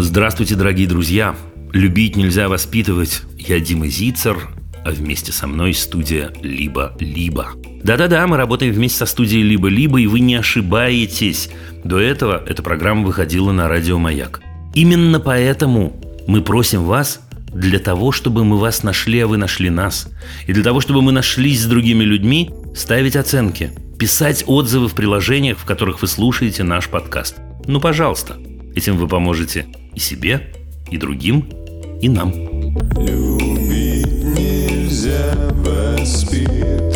Здравствуйте, дорогие друзья! Любить нельзя воспитывать. Я Дима Зицер, а вместе со мной студия «Либо-либо». Да-да-да, мы работаем вместе со студией «Либо-либо», и вы не ошибаетесь. До этого эта программа выходила на радио «Маяк». Именно поэтому мы просим вас для того, чтобы мы вас нашли, а вы нашли нас. И для того, чтобы мы нашлись с другими людьми, ставить оценки, писать отзывы в приложениях, в которых вы слушаете наш подкаст. Ну, пожалуйста. Этим вы поможете и себе, и другим, и нам. Любить нельзя воспитывать.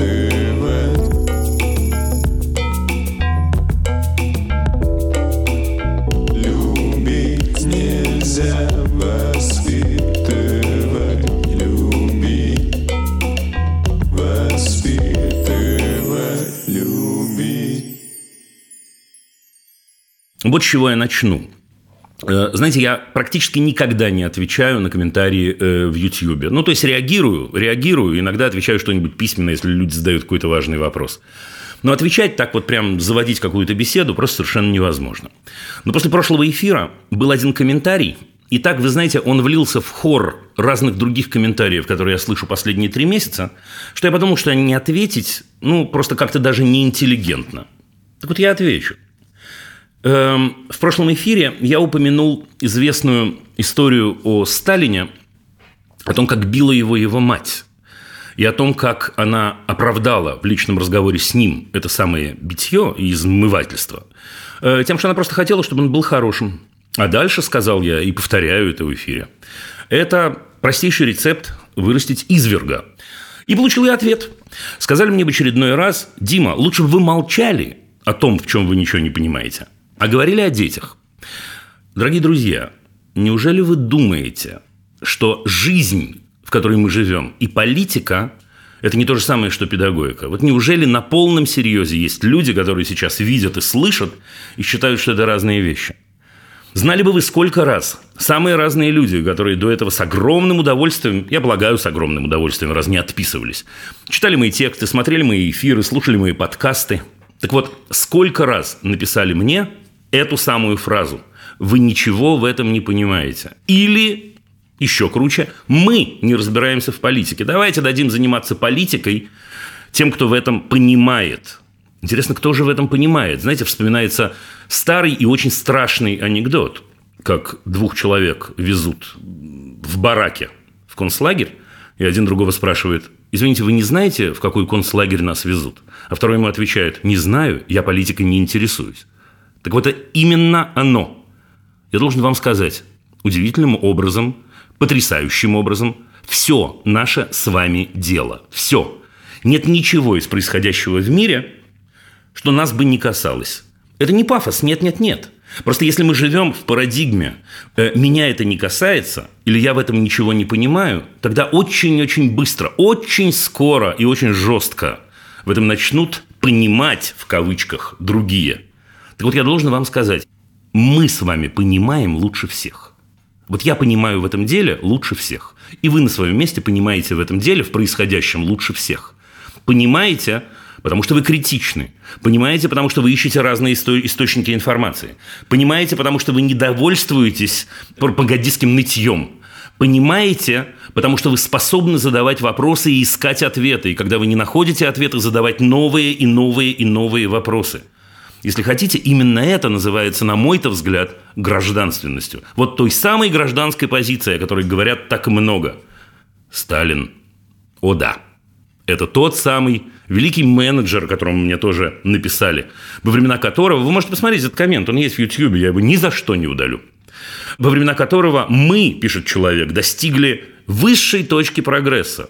Любить нельзя воспитывать. Любить, воспитывать, любить. Вот с чего я начну. Э, Знаете, я практически никогда не отвечаю на комментарии э, в YouTube. Ну, то есть реагирую, реагирую, иногда отвечаю что-нибудь письменно, если люди задают какой-то важный вопрос. Но отвечать так вот прям заводить какую-то беседу просто совершенно невозможно. Но после прошлого эфира был один комментарий, и так, вы знаете, он влился в хор разных других комментариев, которые я слышу последние три месяца, что я подумал, что не ответить, ну, просто как-то даже неинтеллигентно. Так вот я отвечу. Эм, В прошлом эфире я упомянул известную историю о Сталине, о том, как била его его мать, и о том, как она оправдала в личном разговоре с ним это самое битье и измывательство, э, тем, что она просто хотела, чтобы он был хорошим. А дальше, сказал я, и повторяю это в эфире, это простейший рецепт вырастить изверга. И получил я ответ. Сказали мне в очередной раз, Дима, лучше бы вы молчали о том, в чем вы ничего не понимаете, а говорили о детях. Дорогие друзья, неужели вы думаете, что жизнь, в которой мы живем, и политика – это не то же самое, что педагогика? Вот неужели на полном серьезе есть люди, которые сейчас видят и слышат и считают, что это разные вещи? Знали бы вы, сколько раз самые разные люди, которые до этого с огромным удовольствием, я полагаю, с огромным удовольствием, раз не отписывались, читали мои тексты, смотрели мои эфиры, слушали мои подкасты. Так вот, сколько раз написали мне эту самую фразу «Вы ничего в этом не понимаете». Или, еще круче, «Мы не разбираемся в политике». Давайте дадим заниматься политикой тем, кто в этом понимает. Интересно, кто же в этом понимает? Знаете, вспоминается старый и очень страшный анекдот, как двух человек везут в бараке в концлагерь, и один другого спрашивает, извините, вы не знаете, в какой концлагерь нас везут? А второй ему отвечает, не знаю, я политикой не интересуюсь. Так вот, это именно оно. Я должен вам сказать, удивительным образом, потрясающим образом, все наше с вами дело. Все. Нет ничего из происходящего в мире, что нас бы не касалось. Это не пафос, нет, нет, нет. Просто если мы живем в парадигме э, «меня это не касается» или «я в этом ничего не понимаю», тогда очень-очень быстро, очень скоро и очень жестко в этом начнут «понимать» в кавычках другие. Так вот, я должен вам сказать, мы с вами понимаем лучше всех. Вот я понимаю в этом деле лучше всех. И вы на своем месте понимаете в этом деле, в происходящем лучше всех. Понимаете, потому что вы критичны. Понимаете, потому что вы ищете разные исто- источники информации. Понимаете, потому что вы не довольствуетесь пропагандистским нытьем. Понимаете, потому что вы способны задавать вопросы и искать ответы. И когда вы не находите ответы, задавать новые и новые и новые вопросы. Если хотите, именно это называется, на мой-то взгляд, гражданственностью. Вот той самой гражданской позиции, о которой говорят так много. Сталин. О да. Это тот самый великий менеджер, которому мне тоже написали, во времена которого, вы можете посмотреть этот коммент, он есть в YouTube, я его ни за что не удалю, во времена которого мы, пишет человек, достигли высшей точки прогресса.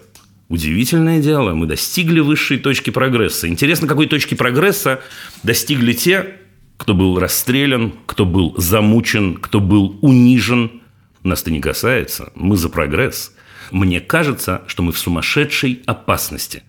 Удивительное дело, мы достигли высшей точки прогресса. Интересно, какой точки прогресса достигли те, кто был расстрелян, кто был замучен, кто был унижен. Нас-то не касается, мы за прогресс. Мне кажется, что мы в сумасшедшей опасности.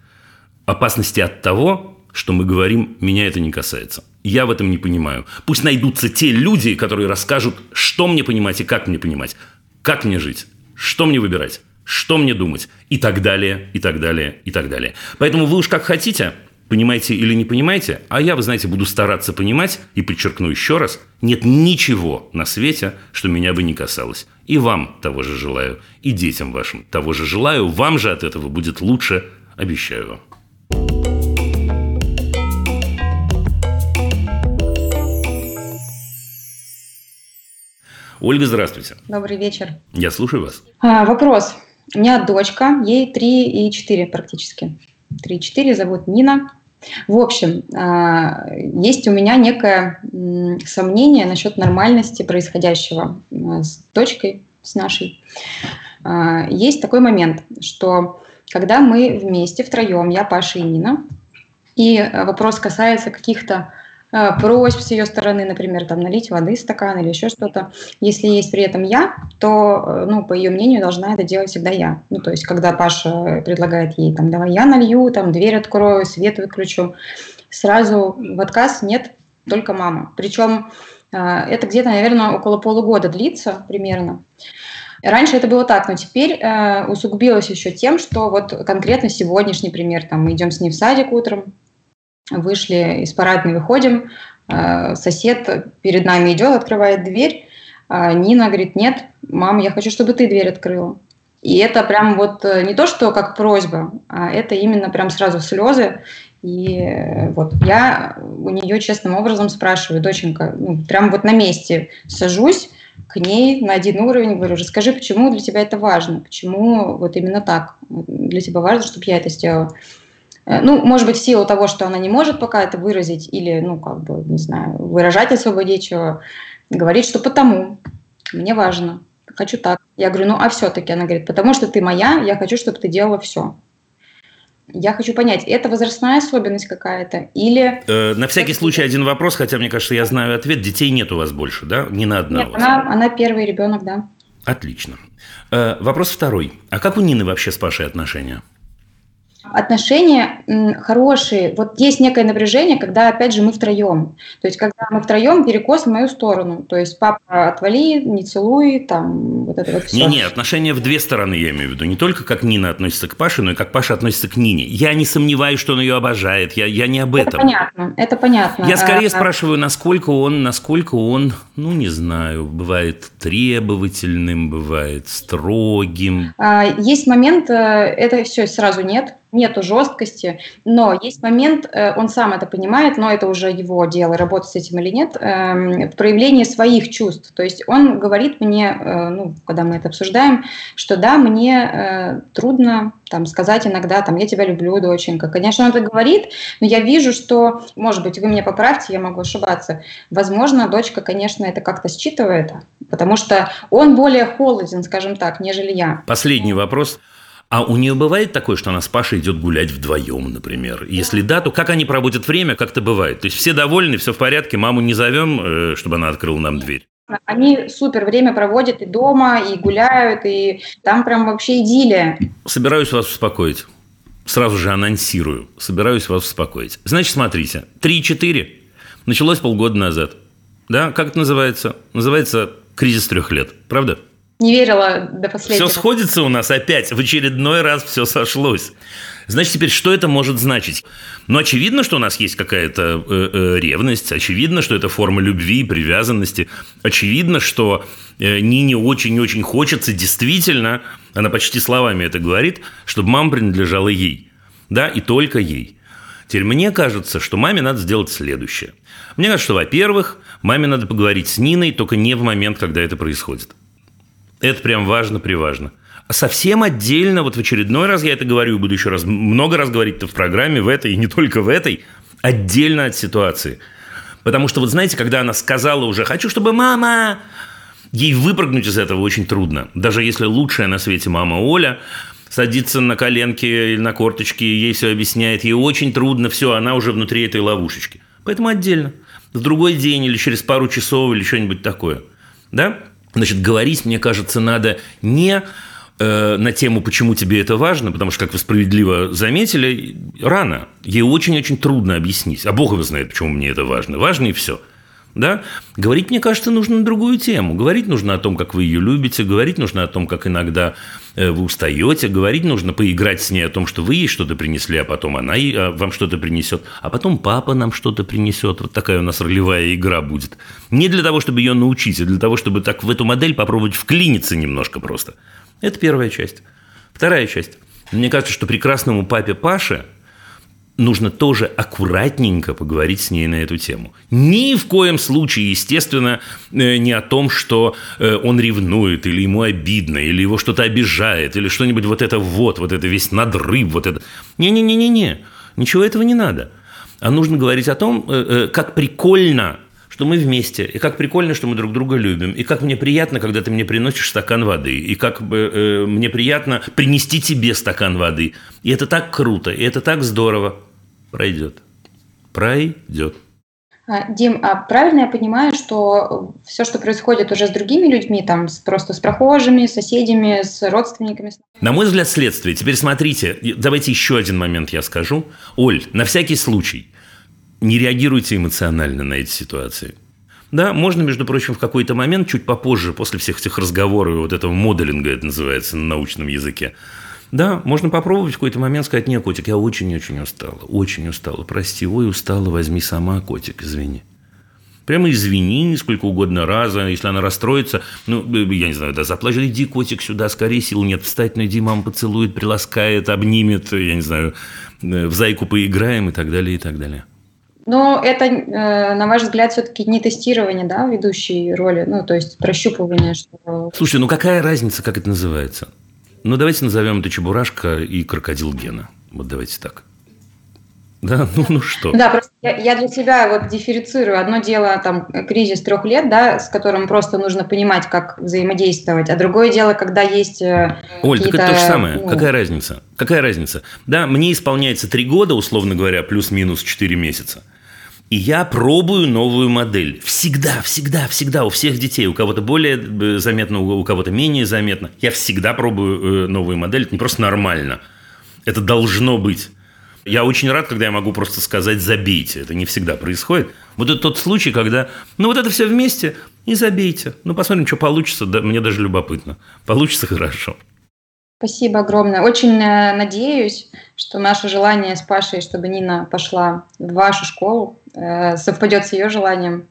Опасности от того, что мы говорим, меня это не касается. Я в этом не понимаю. Пусть найдутся те люди, которые расскажут, что мне понимать и как мне понимать. Как мне жить, что мне выбирать, что мне думать и так далее, и так далее, и так далее. Поэтому вы уж как хотите, Понимаете или не понимаете? А я, вы знаете, буду стараться понимать и подчеркну еще раз, нет ничего на свете, что меня бы не касалось. И вам того же желаю, и детям вашим того же желаю. Вам же от этого будет лучше, обещаю вам. Ольга, здравствуйте. Добрый вечер. Я слушаю вас. А, вопрос. У меня дочка, ей 3 и 4 практически. 3 и 4, зовут Нина. В общем, а, есть у меня некое сомнение насчет нормальности происходящего а, с дочкой, с нашей. А, есть такой момент, что когда мы вместе, втроем, я, Паша и Нина, и вопрос касается каких-то просьб с ее стороны, например, там налить воды в стакан или еще что-то. Если есть при этом я, то, э, ну, по ее мнению, должна это делать всегда я. Ну, то есть, когда Паша предлагает ей, там, давай я налью, там, дверь открою, свет выключу, сразу в отказ нет, только мама. Причем э, это где-то, наверное, около полугода длится примерно. Раньше это было так, но теперь э, усугубилось еще тем, что вот конкретно сегодняшний пример, там мы идем с ней в садик утром, вышли из парадной, выходим, э, сосед перед нами идет, открывает дверь, а Нина говорит, нет, мам, я хочу, чтобы ты дверь открыла. И это прям вот э, не то, что как просьба, а это именно прям сразу слезы. И э, вот я у нее честным образом спрашиваю, доченька, ну, прям вот на месте сажусь к ней на один уровень, говорю, расскажи, почему для тебя это важно, почему вот именно так для тебя важно, чтобы я это сделала. Э, ну, может быть, в силу того, что она не может пока это выразить, или, ну, как бы, не знаю, выражать особо нечего, говорит, что потому, мне важно, хочу так. Я говорю, ну, а все-таки, она говорит, потому что ты моя, я хочу, чтобы ты делала все. Я хочу понять, это возрастная особенность какая-то или... Э, на всякий случай один вопрос, хотя мне кажется, я знаю ответ. Детей нет у вас больше, да? Не на одного. Нет, она, она первый ребенок, да. Отлично. Э, вопрос второй. А как у Нины вообще с Пашей отношения? Отношения хорошие. Вот есть некое напряжение, когда, опять же, мы втроем. То есть, когда мы втроем, перекос в мою сторону. То есть, папа, отвали, не целуй, там, вот это вот все. Не-не, отношения в две стороны, я имею в виду. Не только как Нина относится к Паше, но и как Паша относится к Нине. Я не сомневаюсь, что он ее обожает. Я, я не об этом. Это понятно, это понятно. Я скорее а, спрашиваю, насколько он, насколько он, ну, не знаю, бывает требовательным, бывает строгим. А, есть момент, э, это все сразу нет нету жесткости, но есть момент, э, он сам это понимает, но это уже его дело, работать с этим или нет, эм, в проявлении своих чувств. То есть он говорит мне, э, ну, когда мы это обсуждаем, что да, мне э, трудно там, сказать иногда, там, я тебя люблю, доченька. Конечно, он это говорит, но я вижу, что, может быть, вы меня поправьте, я могу ошибаться. Возможно, дочка, конечно, это как-то считывает, потому что он более холоден, скажем так, нежели я. Последний вопрос. А у нее бывает такое, что она с Пашей идет гулять вдвоем, например? Если да, то как они проводят время, как это бывает? То есть все довольны, все в порядке, маму не зовем, э, чтобы она открыла нам дверь? Они супер время проводят и дома, и гуляют, и там прям вообще идиллия. Собираюсь вас успокоить. Сразу же анонсирую. Собираюсь вас успокоить. Значит, смотрите. 3-4 началось полгода назад. Да, как это называется? Называется кризис трех лет. Правда? Не верила до последнего. Все сходится у нас опять, в очередной раз все сошлось. Значит, теперь что это может значить? Ну, очевидно, что у нас есть какая-то э, э, ревность, очевидно, что это форма любви и привязанности, очевидно, что э, Нине очень-очень хочется действительно, она почти словами это говорит, чтобы мама принадлежала ей. Да, и только ей. Теперь мне кажется, что маме надо сделать следующее. Мне кажется, что, во-первых, маме надо поговорить с Ниной, только не в момент, когда это происходит. Это прям важно-приважно. Совсем отдельно, вот в очередной раз я это говорю, буду еще раз много раз говорить-то в программе, в этой и не только в этой, отдельно от ситуации. Потому что, вот знаете, когда она сказала уже «хочу, чтобы мама…», ей выпрыгнуть из этого очень трудно. Даже если лучшая на свете мама Оля садится на коленки или на корточки, ей все объясняет, ей очень трудно, все, она уже внутри этой ловушечки. Поэтому отдельно. В другой день или через пару часов или что-нибудь такое. Да? Значит, говорить, мне кажется, надо не э, на тему, почему тебе это важно, потому что, как вы справедливо заметили, рано. Ей очень-очень трудно объяснить. А Бог его знает, почему мне это важно. Важно и все. Да? Говорить, мне кажется, нужно на другую тему. Говорить нужно о том, как вы ее любите, говорить нужно о том, как иногда э, вы устаете, говорить нужно поиграть с ней о том, что вы ей что-то принесли, а потом она а, вам что-то принесет, а потом папа нам что-то принесет. Вот такая у нас ролевая игра будет. Не для того, чтобы ее научить, а для того, чтобы так в эту модель попробовать вклиниться немножко просто. Это первая часть. Вторая часть. Мне кажется, что прекрасному папе Паше нужно тоже аккуратненько поговорить с ней на эту тему. Ни в коем случае, естественно, э, не о том, что э, он ревнует, или ему обидно, или его что-то обижает, или что-нибудь вот это вот, вот это весь надрыв, вот это. Не-не-не-не-не, ничего этого не надо. А нужно говорить о том, э, как прикольно что мы вместе, и как прикольно, что мы друг друга любим, и как мне приятно, когда ты мне приносишь стакан воды, и как э, мне приятно принести тебе стакан воды. И это так круто, и это так здорово. Пройдет. Пройдет. А, Дим, а правильно я понимаю, что все, что происходит уже с другими людьми, там с, просто с прохожими, соседями, с родственниками? На мой взгляд, следствие. Теперь смотрите, давайте еще один момент я скажу. Оль, на всякий случай, не реагируйте эмоционально на эти ситуации. Да, можно, между прочим, в какой-то момент, чуть попозже, после всех этих разговоров, вот этого моделинга это называется на научном языке, да, можно попробовать в какой-то момент сказать, нет, котик, я очень-очень устала, очень устала, прости, ой, устала, возьми сама, котик, извини. Прямо извини сколько угодно раза, если она расстроится, ну, я не знаю, да, заплачь, иди, котик, сюда, скорее, сил нет встать, ну, иди, мама поцелует, приласкает, обнимет, я не знаю, э, в зайку поиграем и так далее, и так далее. Но это, э, на ваш взгляд, все-таки не тестирование, да, ведущей роли, ну, то есть прощупывание, что... Слушайте, ну какая разница, как это называется? Ну, давайте назовем это Чебурашка и крокодил Гена. Вот давайте так. Да, ну, ну что? Да, просто я, я для себя вот дифференцирую. Одно дело там кризис трех лет, да, с которым просто нужно понимать, как взаимодействовать, а другое дело, когда есть э, Оль, так это то же самое. Ну... Какая разница? Какая разница? Да, мне исполняется три года, условно говоря, плюс-минус четыре месяца. И я пробую новую модель. Всегда, всегда, всегда у всех детей. У кого-то более э, заметно, у кого-то менее заметно. Я всегда пробую э, новую модель. Это не просто нормально. Это должно быть. Я очень рад, когда я могу просто сказать «забейте». Это не всегда происходит. Вот это тот случай, когда, ну, вот это все вместе и забейте. Ну, посмотрим, что получится. Да, мне даже любопытно. Получится хорошо. Спасибо огромное. Очень э, надеюсь, что наше желание с Пашей, чтобы Нина пошла в вашу школу, э, совпадет с ее желанием.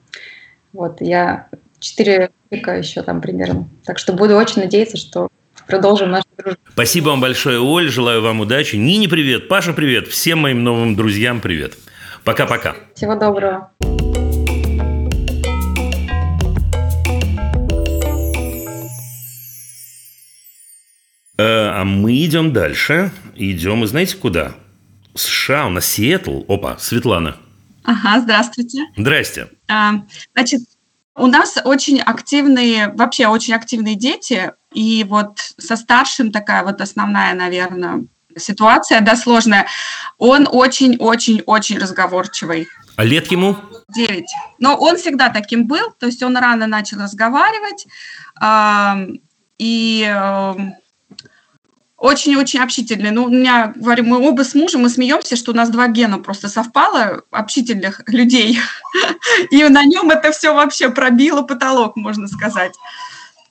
Вот, я четыре века еще там примерно. Так что буду очень надеяться, что продолжим нашу дружбу. Спасибо вам большое, Оль. Желаю вам удачи. Нине привет, Паша привет, всем моим новым друзьям привет. Пока-пока. Всего доброго. А мы идем дальше. Идем, и знаете куда? США, у нас Сиэтл. Опа, Светлана. Ага, здравствуйте. Здрасте. А, значит, у нас очень активные, вообще очень активные дети, и вот со старшим такая вот основная, наверное, ситуация, да, сложная. Он очень-очень-очень разговорчивый. А лет ему? Девять. Но он всегда таким был, то есть он рано начал разговаривать, э, и э, очень-очень общительный. Ну, у меня, говорю, мы оба с мужем, мы смеемся, что у нас два гена просто совпало, общительных людей. И на нем это все вообще пробило потолок, можно сказать.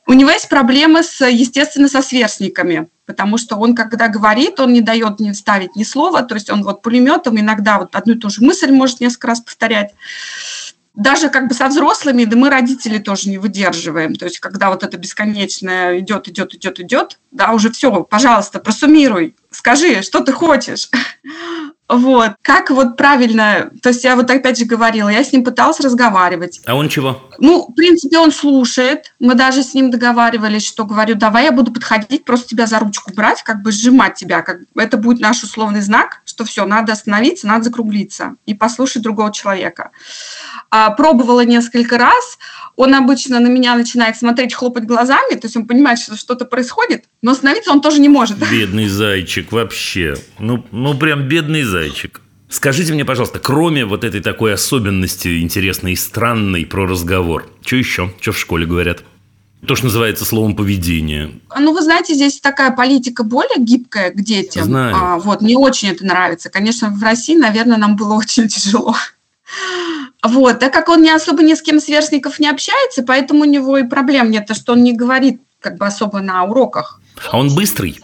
У него есть проблемы, с, естественно, со сверстниками, потому что он, когда говорит, он не дает не вставить ни слова, то есть он вот пулеметом иногда вот одну и ту же мысль может несколько раз повторять даже как бы со взрослыми, да мы родители тоже не выдерживаем. То есть, когда вот это бесконечное идет, идет, идет, идет, да, уже все, пожалуйста, просуммируй, скажи, что ты хочешь. Вот. Как вот правильно, то есть я вот опять же говорила, я с ним пыталась разговаривать. А он чего? Ну, в принципе, он слушает. Мы даже с ним договаривались, что говорю, давай я буду подходить, просто тебя за ручку брать, как бы сжимать тебя. Как... Это будет наш условный знак, что все, надо остановиться, надо закруглиться и послушать другого человека. А, пробовала несколько раз. Он обычно на меня начинает смотреть, хлопать глазами, то есть он понимает, что что-то происходит, но остановиться он тоже не может. Бедный зайчик вообще. Ну, ну прям бедный зайчик. Скажите мне, пожалуйста, кроме вот этой такой особенности интересной и странной про разговор, что еще? Что в школе говорят? То, что называется словом поведение. Ну, вы знаете, здесь такая политика более гибкая к детям. Знаю. А, вот, мне очень это нравится. Конечно, в России, наверное, нам было очень тяжело. Вот, так как он не особо ни с кем сверстников не общается, поэтому у него и проблем нет, то что он не говорит как бы особо на уроках. А он быстрый,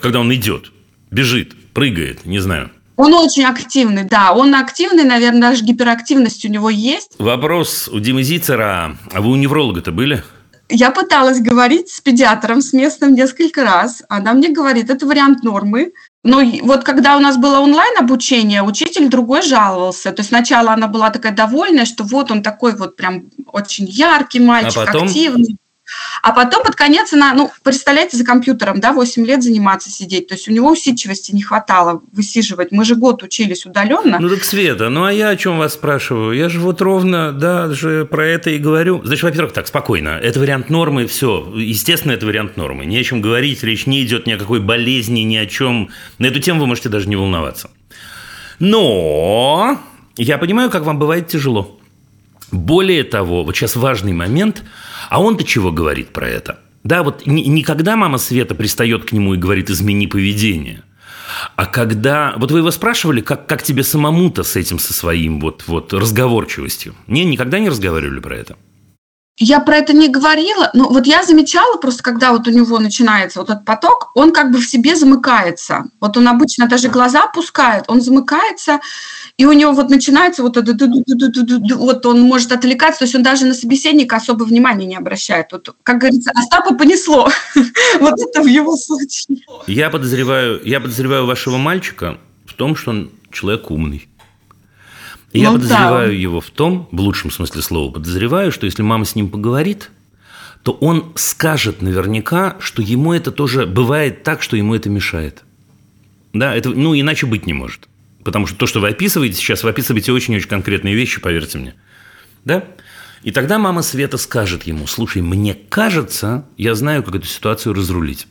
когда он идет, бежит, прыгает, не знаю. Он очень активный, да. Он активный, наверное, даже гиперактивность у него есть. Вопрос у Димы Зицера. А вы у невролога-то были? Я пыталась говорить с педиатром, с местным несколько раз. Она мне говорит, это вариант нормы. Но вот когда у нас было онлайн обучение, учитель другой жаловался. То есть сначала она была такая довольная, что вот он такой вот прям очень яркий мальчик, А потом? активный. А потом под конец она, ну, представляете, за компьютером, да, 8 лет заниматься сидеть. То есть у него усидчивости не хватало высиживать. Мы же год учились удаленно. Ну так, Света, ну а я о чем вас спрашиваю? Я же вот ровно, да, же про это и говорю. Значит, во-первых, так, спокойно. Это вариант нормы, все. Естественно, это вариант нормы. Ни о чем говорить, речь не идет ни о какой болезни, ни о чем. На эту тему вы можете даже не волноваться. Но я понимаю, как вам бывает тяжело. Более того, вот сейчас важный момент, а он-то чего говорит про это? Да, вот ни- никогда мама Света пристает к нему и говорит «измени поведение», а когда... Вот вы его спрашивали, как, как тебе самому-то с этим, со своим вот, вот разговорчивостью? Не, никогда не разговаривали про это? Я про это не говорила, но вот я замечала просто, когда вот у него начинается вот этот поток, он как бы в себе замыкается. Вот он обычно даже глаза опускает, он замыкается, и у него вот начинается вот это, вот он может отвлекаться, то есть он даже на собеседника особо внимания не обращает. Вот, как говорится, Остапа понесло. Вот это в его случае. Я подозреваю, я подозреваю вашего мальчика в том, что он человек умный. И я Ну подозреваю да. его в том, в лучшем смысле слова, подозреваю, что если мама с ним поговорит, то он скажет наверняка, что ему это тоже бывает так, что ему это мешает. Да, это, ну, иначе быть не может. Потому что то, что вы описываете сейчас, вы описываете очень-очень конкретные вещи, поверьте мне. Да? И тогда мама Света скажет ему, слушай, мне кажется, я знаю, как эту ситуацию разрулить.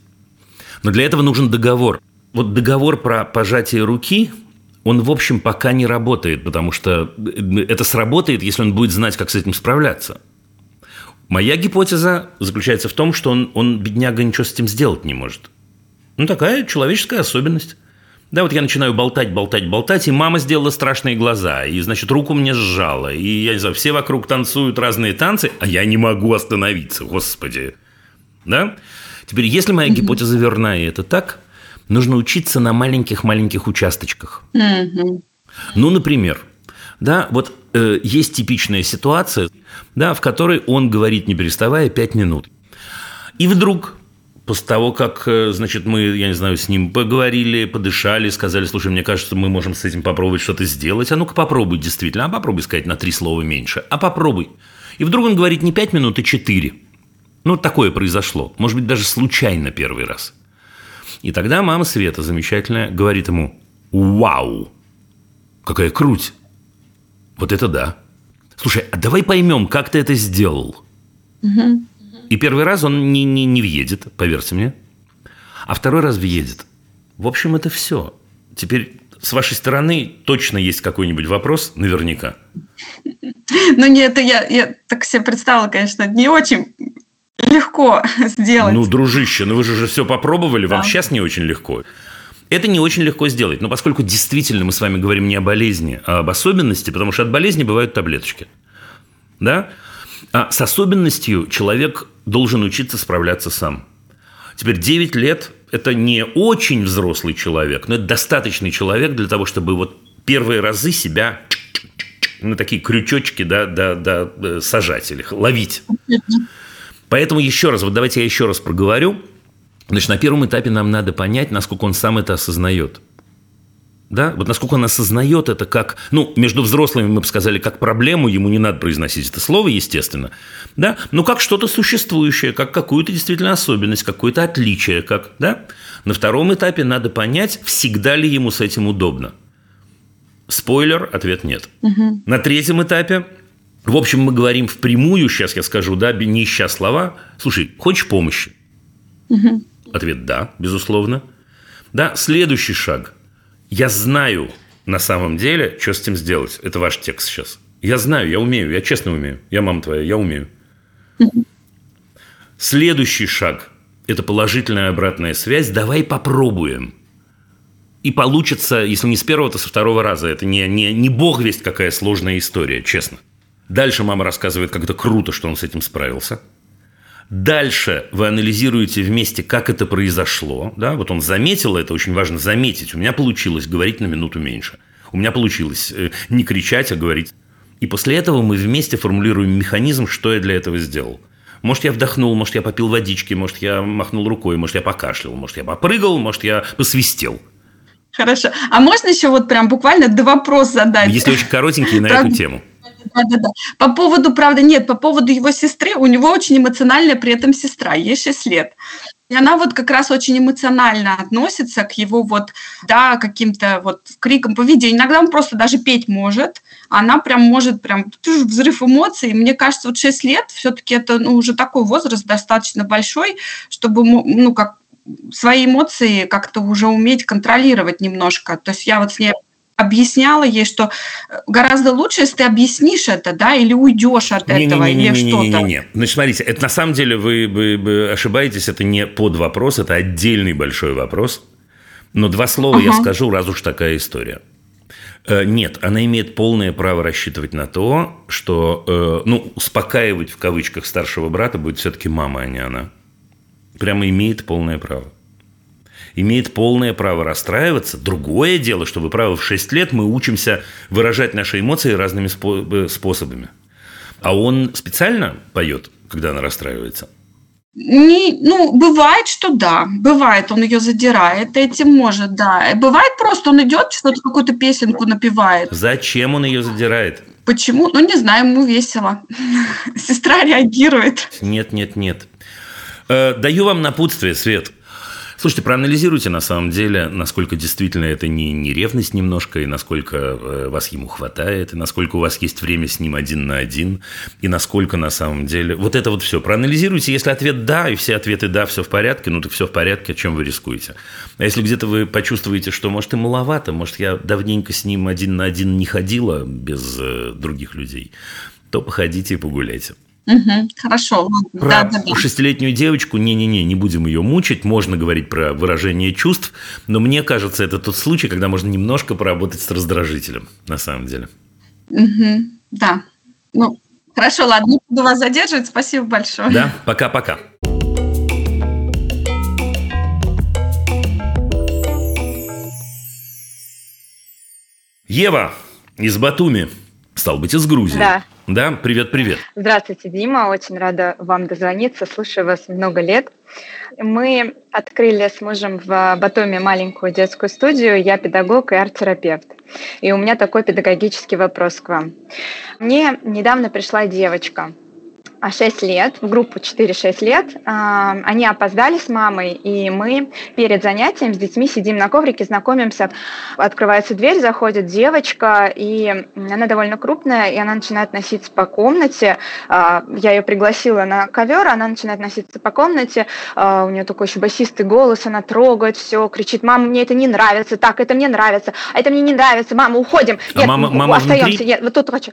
Но для этого нужен договор. Вот договор про пожатие руки, он, в общем, пока не работает, потому что это сработает, если он будет знать, как с этим справляться. Моя гипотеза заключается в том, что он, он, бедняга, ничего с этим сделать не может. Ну, такая человеческая особенность. Да, вот я начинаю болтать, болтать, болтать, и мама сделала страшные глаза, и, значит, руку мне сжала, и, я не знаю, все вокруг танцуют разные танцы, а я не могу остановиться, господи. Да? Теперь, если моя гипотеза верна, и это так, нужно учиться на маленьких-маленьких участочках. Мгм. Ну, например, да, вот э, есть типичная ситуация, да, в которой он говорит, не переставая, пять минут. И вдруг, после того, как, э, значит, мы, я не знаю, с ним поговорили, подышали, сказали, слушай, мне кажется, мы можем с этим попробовать что-то сделать. А ну-ка попробуй действительно. А попробуй сказать на три слова меньше. А попробуй. И вдруг он говорит не пять минут, а четыре. Ну, такое произошло. Может быть, даже случайно первый раз. И тогда мама Света, замечательная, говорит ему, вау, какая круть. Вот это да. Слушай, а давай поймем, как ты это сделал. И первый раз он не, не, не въедет, поверьте мне. А второй раз въедет. В общем, это все. Теперь с вашей стороны точно есть какой-нибудь вопрос, наверняка. Ну, не, это я, я так себе представила, конечно, не очень легко сделать. Ну, дружище, ну вы же все попробовали, вам Да. сейчас не очень легко. Это не очень легко сделать, но поскольку действительно мы с вами говорим не о болезни, а об особенности, потому что от болезни бывают таблеточки. Да? А с особенностью человек должен учиться справляться сам. Теперь 9 лет – это не очень взрослый человек, но это достаточный человек для того, чтобы вот первые разы себя на такие крючочки да, да, да, э, сажать или ловить. Поэтому еще раз, вот давайте я еще раз проговорю. Значит, на первом этапе нам надо понять, насколько он сам это осознает. Да? Вот насколько он осознает это как, ну, между взрослыми мы бы сказали, как проблему, ему не надо произносить это слово, естественно, да, но как что-то существующее, как какую-то действительно особенность, какое-то отличие, как, да. На втором этапе надо понять, всегда ли ему с этим удобно. Спойлер, ответ нет. На третьем этапе, в общем, мы говорим впрямую, сейчас я скажу, да, не ища слова, слушай, хочешь помощи? Ответ да, безусловно. Да, следующий шаг. Я знаю на самом деле, что с этим сделать. Это ваш текст сейчас. Я знаю, я умею, я честно умею. Я мама твоя, я умею. Следующий шаг – это положительная обратная связь. Давай попробуем. И получится, если не с первого, то со второго раза. Это не, не, не бог весть какая сложная история, честно. Дальше мама рассказывает, как это круто, что он с этим справился. Дальше вы анализируете вместе, как это произошло. Да? Вот он заметил это, очень важно заметить. У меня получилось говорить на минуту меньше. У меня получилось э, не кричать, а говорить. И после этого мы вместе формулируем механизм, что я для этого сделал. Может, я вдохнул, может, я попил водички, может, я махнул рукой, может, я покашлял, может, я попрыгал, может, я посвистел. Хорошо. А можно еще вот прям буквально два вопроса задать? Если очень коротенькие на эту тему. Да-да-да. По поводу, правда, нет, по поводу его сестры, у него очень эмоциональная при этом сестра, ей 6 лет. И она вот как раз очень эмоционально относится к его вот, да, каким-то вот крикам, поведению. Иногда он просто даже петь может, она прям может прям взрыв эмоций. Мне кажется, вот 6 лет все-таки это ну, уже такой возраст достаточно большой, чтобы, ну, как свои эмоции как-то уже уметь контролировать немножко. То есть я вот с ней объясняла ей, что э, гораздо лучше, если ты объяснишь это, да, или уйдешь от этого, или что-то. Не-не-не. Значит, смотрите, это на самом деле вы, вы- вы ошибаетесь, это не под вопрос, это отдельный большой вопрос. Но два слова я Ага. скажу, раз уж такая история. Э, Нет, она имеет полное право рассчитывать на то, что, э, ну, успокаивать в кавычках старшего брата будет все-таки мама, а не она. Прямо имеет полное право. Имеет полное право расстраиваться. Другое дело, что вы правы, в 6 лет мы учимся выражать наши эмоции разными спо- э, способами. А он специально поет, когда она расстраивается. Не, ну, бывает, что да, бывает, он ее задирает, этим может, да. Бывает просто, он идет, что-то, какую-то песенку напевает. Зачем он ее задирает? Почему? Ну, не знаю, ему весело. Сестра реагирует. Нет, нет, нет. Э, даю вам напутствие, Свет. Слушайте, проанализируйте на самом деле, насколько действительно это не, не ревность немножко, и насколько э, вас ему хватает, и насколько у вас есть время с ним один на один, и насколько на самом деле... Вот это вот все. Проанализируйте, если ответ «да», и все ответы «да», все в порядке, ну так все в порядке, о чем вы рискуете. А если где-то вы почувствуете, что, может, и маловато, может, я давненько с ним один на один не ходила без э, других людей, то походите и погуляйте. Мгм, хорошо. Про Да, да, да. шестилетнюю девочку, не-не-не, не будем ее мучить, можно говорить про выражение чувств, но мне кажется, это тот случай, когда можно немножко поработать с раздражителем, на самом деле. Мгм, да. Ну, хорошо, ладно, не буду вас задерживать, спасибо большое. Да, пока-пока. Ева из Батуми, стал быть, из Грузии. Да. Да, привет-привет. Здравствуйте, Дима. Очень рада вам дозвониться. Слушаю вас много лет. Мы открыли с мужем в Батуми маленькую детскую студию. Я педагог и арт-терапевт. И у меня такой педагогический вопрос к вам. Мне недавно пришла девочка, 6 лет, в группу 4-6 лет. А, Они опоздали с мамой, и мы перед занятием с детьми сидим на коврике, знакомимся. Открывается дверь, заходит девочка, и она довольно крупная, и она начинает носиться по комнате. А, Я ее пригласила на ковер, она начинает носиться по комнате. А, У нее такой еще басистый голос, она трогает все, кричит, мама, мне это не нравится, так, это мне нравится, а это мне не нравится, мама, уходим. А Нет, мама- мама остаемся, внутри? нет, вот тут хочу.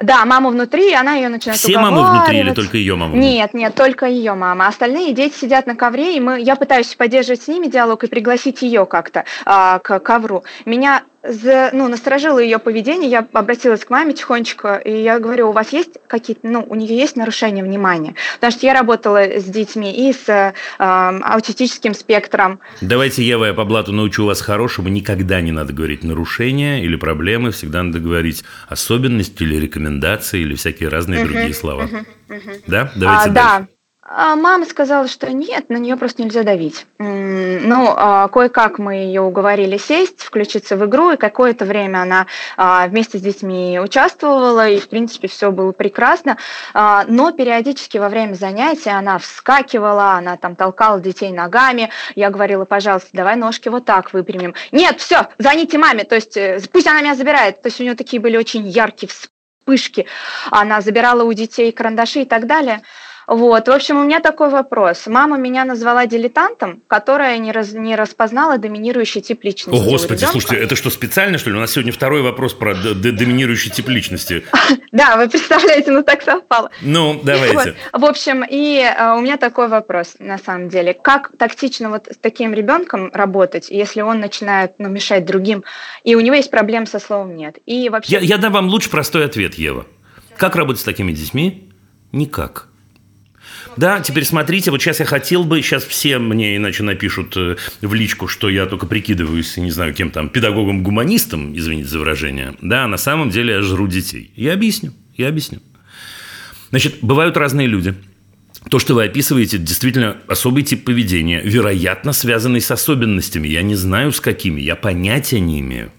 Да, мама внутри, и она ее начинает Все мамы внутри или только ее мама? Нет, нет, только ее мама. Остальные дети сидят на ковре, и мы, я пытаюсь поддерживать с ними диалог и пригласить ее как-то а, к ковру. Меня за- ну, насторожило ее поведение, я обратилась к маме тихонечко, и я говорю, у вас есть какие-то, ну, у нее есть нарушения внимания? Потому что я работала с детьми и с э, аутистическим спектром, Давайте, Ева, я по блату научу вас хорошему. Никогда не надо говорить нарушения или проблемы. Всегда надо говорить особенности или рекомендации или всякие разные другие слова. Да? Давайте А, дальше. да. А мама сказала, что нет, на нее просто нельзя давить. Ну, а, кое-как мы ее уговорили сесть, включиться в игру, и какое-то время она а, вместе с детьми участвовала, и, в принципе, все было прекрасно. А, Но периодически во время занятия она вскакивала, она там толкала детей ногами. Я говорила, пожалуйста, давай ножки вот так выпрямим. Нет, все, звоните маме, то есть э, пусть она меня забирает. То есть у нее такие были очень яркие вспышки. Она забирала у детей карандаши и так далее. Вот, в общем, у меня такой вопрос. Мама меня назвала дилетантом, которая не, раз- не распознала доминирующий тип личности. О, Господи, ребенка. слушайте, это что, специально, что ли? У нас сегодня второй вопрос про д- д- доминирующий тип личности. Да, вы представляете, ну так совпало. Ну, давайте. В общем, и э, у меня такой вопрос, на самом деле. Как тактично вот с таким ребенком работать, если он начинает ну, мешать другим, и у него есть проблем со словом «нет»? И вообще... Я, я дам вам лучше простой ответ, Ева. Как работать с такими детьми? Никак. Да, теперь смотрите, вот сейчас я хотел бы, сейчас все мне иначе напишут э, в личку, что я только прикидываюсь, не знаю, кем там, педагогом-гуманистом, извините за выражение. Да, а на самом деле я жру детей. Я объясню, я объясню. Значит, бывают разные люди. То, что вы описываете, действительно особый тип поведения, вероятно, связанный с особенностями. Я не знаю, с какими, я понятия не имею.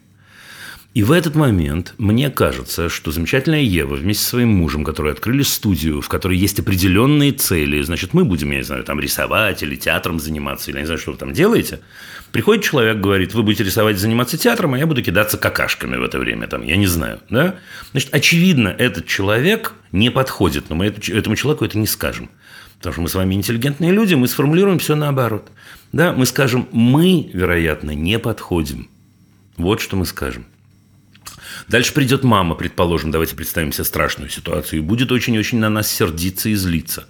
И в этот момент мне кажется, что замечательная Ева вместе со своим мужем, которые открыли студию, в которой есть определенные цели, значит, мы будем, я не знаю, там рисовать или театром заниматься, или я не знаю, что вы там делаете. Приходит человек, говорит, вы будете рисовать, заниматься театром, а я буду кидаться какашками в это время, там, я не знаю, да? Значит, очевидно, этот человек не подходит, но мы этому человеку это не скажем. Потому что мы с вами интеллигентные люди, мы сформулируем все наоборот. Да, мы скажем, мы, вероятно, не подходим. Вот что мы скажем. Дальше придет мама, предположим, давайте представим себе страшную ситуацию, и будет очень-очень на нас сердиться и злиться.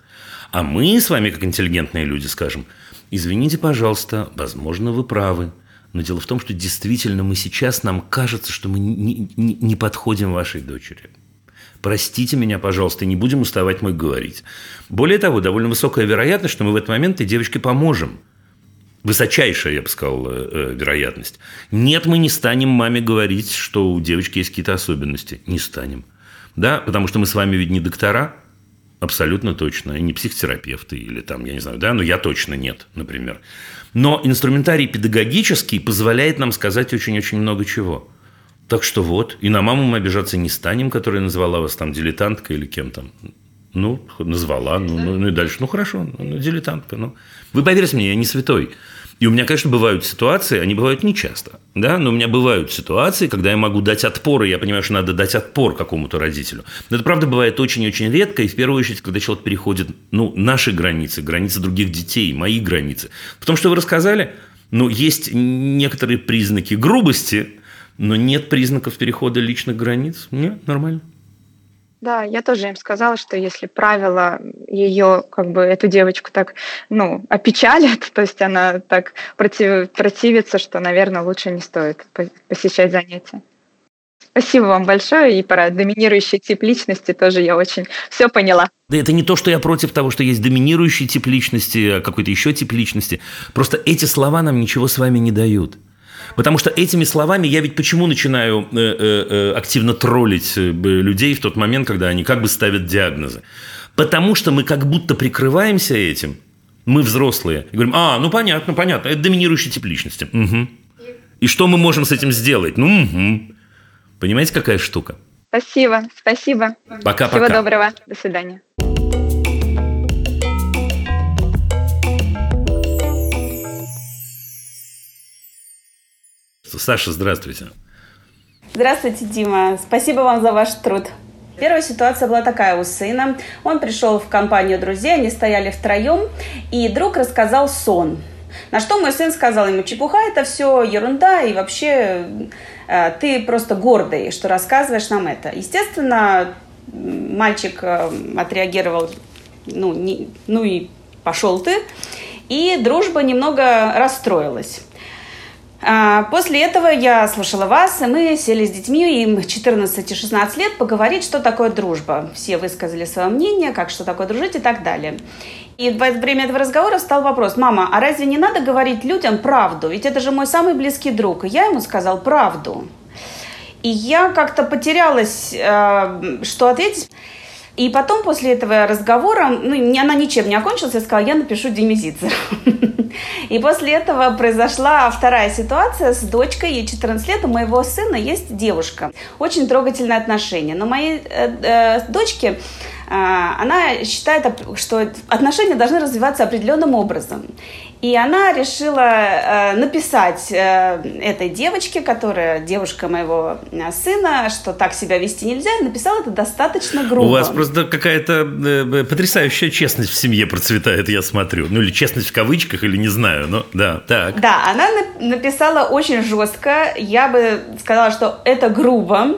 А мы с вами, как интеллигентные люди, скажем, извините, пожалуйста, возможно, вы правы, но дело в том, что действительно мы сейчас, нам кажется, что мы не, не, не подходим вашей дочери. Простите меня, пожалуйста, не будем уставать мы говорить. Более того, довольно высокая вероятность, что мы в этот момент этой девочке поможем – высочайшая, я бы сказал, э, э, вероятность. Нет, мы не станем маме говорить, что у девочки есть какие-то особенности. Не станем. Да, потому что мы с вами ведь не доктора, абсолютно точно, и не психотерапевты или там, я не знаю, да, но я точно нет, например. Но инструментарий педагогический позволяет нам сказать очень-очень много чего. Так что вот, и на маму мы обижаться не станем, которая назвала вас там дилетанткой или кем там. Ну, назвала, ну, ну, ну и дальше. Ну, хорошо, ну, дилетантка. Ну. Вы поверьте мне, я не святой. И у меня, конечно, бывают ситуации, они бывают нечасто, да, но у меня бывают ситуации, когда я могу дать отпор, и я понимаю, что надо дать отпор какому-то родителю. Но это, правда, бывает очень-очень редко, и в первую очередь, когда человек переходит, ну, наши границы, границы других детей, мои границы. Потому что вы рассказали, ну, есть некоторые признаки грубости, но нет признаков перехода личных границ. Нет, нормально. Да, я тоже им сказала, что если правила ее, как бы эту девочку так, ну, опечалят, то есть она так против, противится, что, наверное, лучше не стоит посещать занятия. Спасибо вам большое. И про доминирующий тип личности тоже я очень все поняла. Да это не то, что я против того, что есть доминирующий тип личности, а какой-то еще тип личности. Просто эти слова нам ничего с вами не дают. Потому что этими словами я ведь почему начинаю э, э, э активно троллить людей в тот момент, когда они как бы ставят диагнозы. Потому что мы как будто прикрываемся этим, мы взрослые, и говорим, а, ну понятно, понятно, это доминирующий тип личности. Угу. И что мы можем с этим сделать? Ну, угу. Понимаете, какая штука? Спасибо, спасибо. Пока-пока. Всего доброго. До свидания. Саша, здравствуйте. Здравствуйте, Дима. Спасибо вам за ваш труд. Первая ситуация была такая у сына. Он пришел в компанию друзей, они стояли втроем, и друг рассказал сон. На что мой сын сказал ему, чепуха, это все ерунда, и вообще э, ты просто гордый, что рассказываешь нам это. Естественно, мальчик э, отреагировал, ну, не, ну и пошел ты, и дружба немного расстроилась. А, после этого я слушала вас, и мы сели с детьми, им 14 и 16 лет, поговорить, что такое дружба. Все высказали свое мнение, как что такое дружить и так далее. И во время этого разговора стал вопрос, мама, а разве не надо говорить людям правду? Ведь это же мой самый близкий друг. И я ему сказал правду. И я как-то потерялась, э, что ответить. И потом после этого разговора, ну, она ничем не окончилась, я сказала, я напишу Диме Зицеру. И после этого произошла вторая ситуация с дочкой, ей 14 лет, у моего сына есть девушка. Очень трогательное отношение. Но моей э, э, дочке она считает, что отношения должны развиваться определенным образом. И она решила э, написать э, этой девочке, которая девушка моего э, сына, что так себя вести нельзя, и написала это достаточно грубо. У вас просто какая-то потрясающая честность в семье процветает, я смотрю. Ну или честность в кавычках, или не знаю, но да, так. Да, она написала очень жестко. Я бы сказала, что это грубо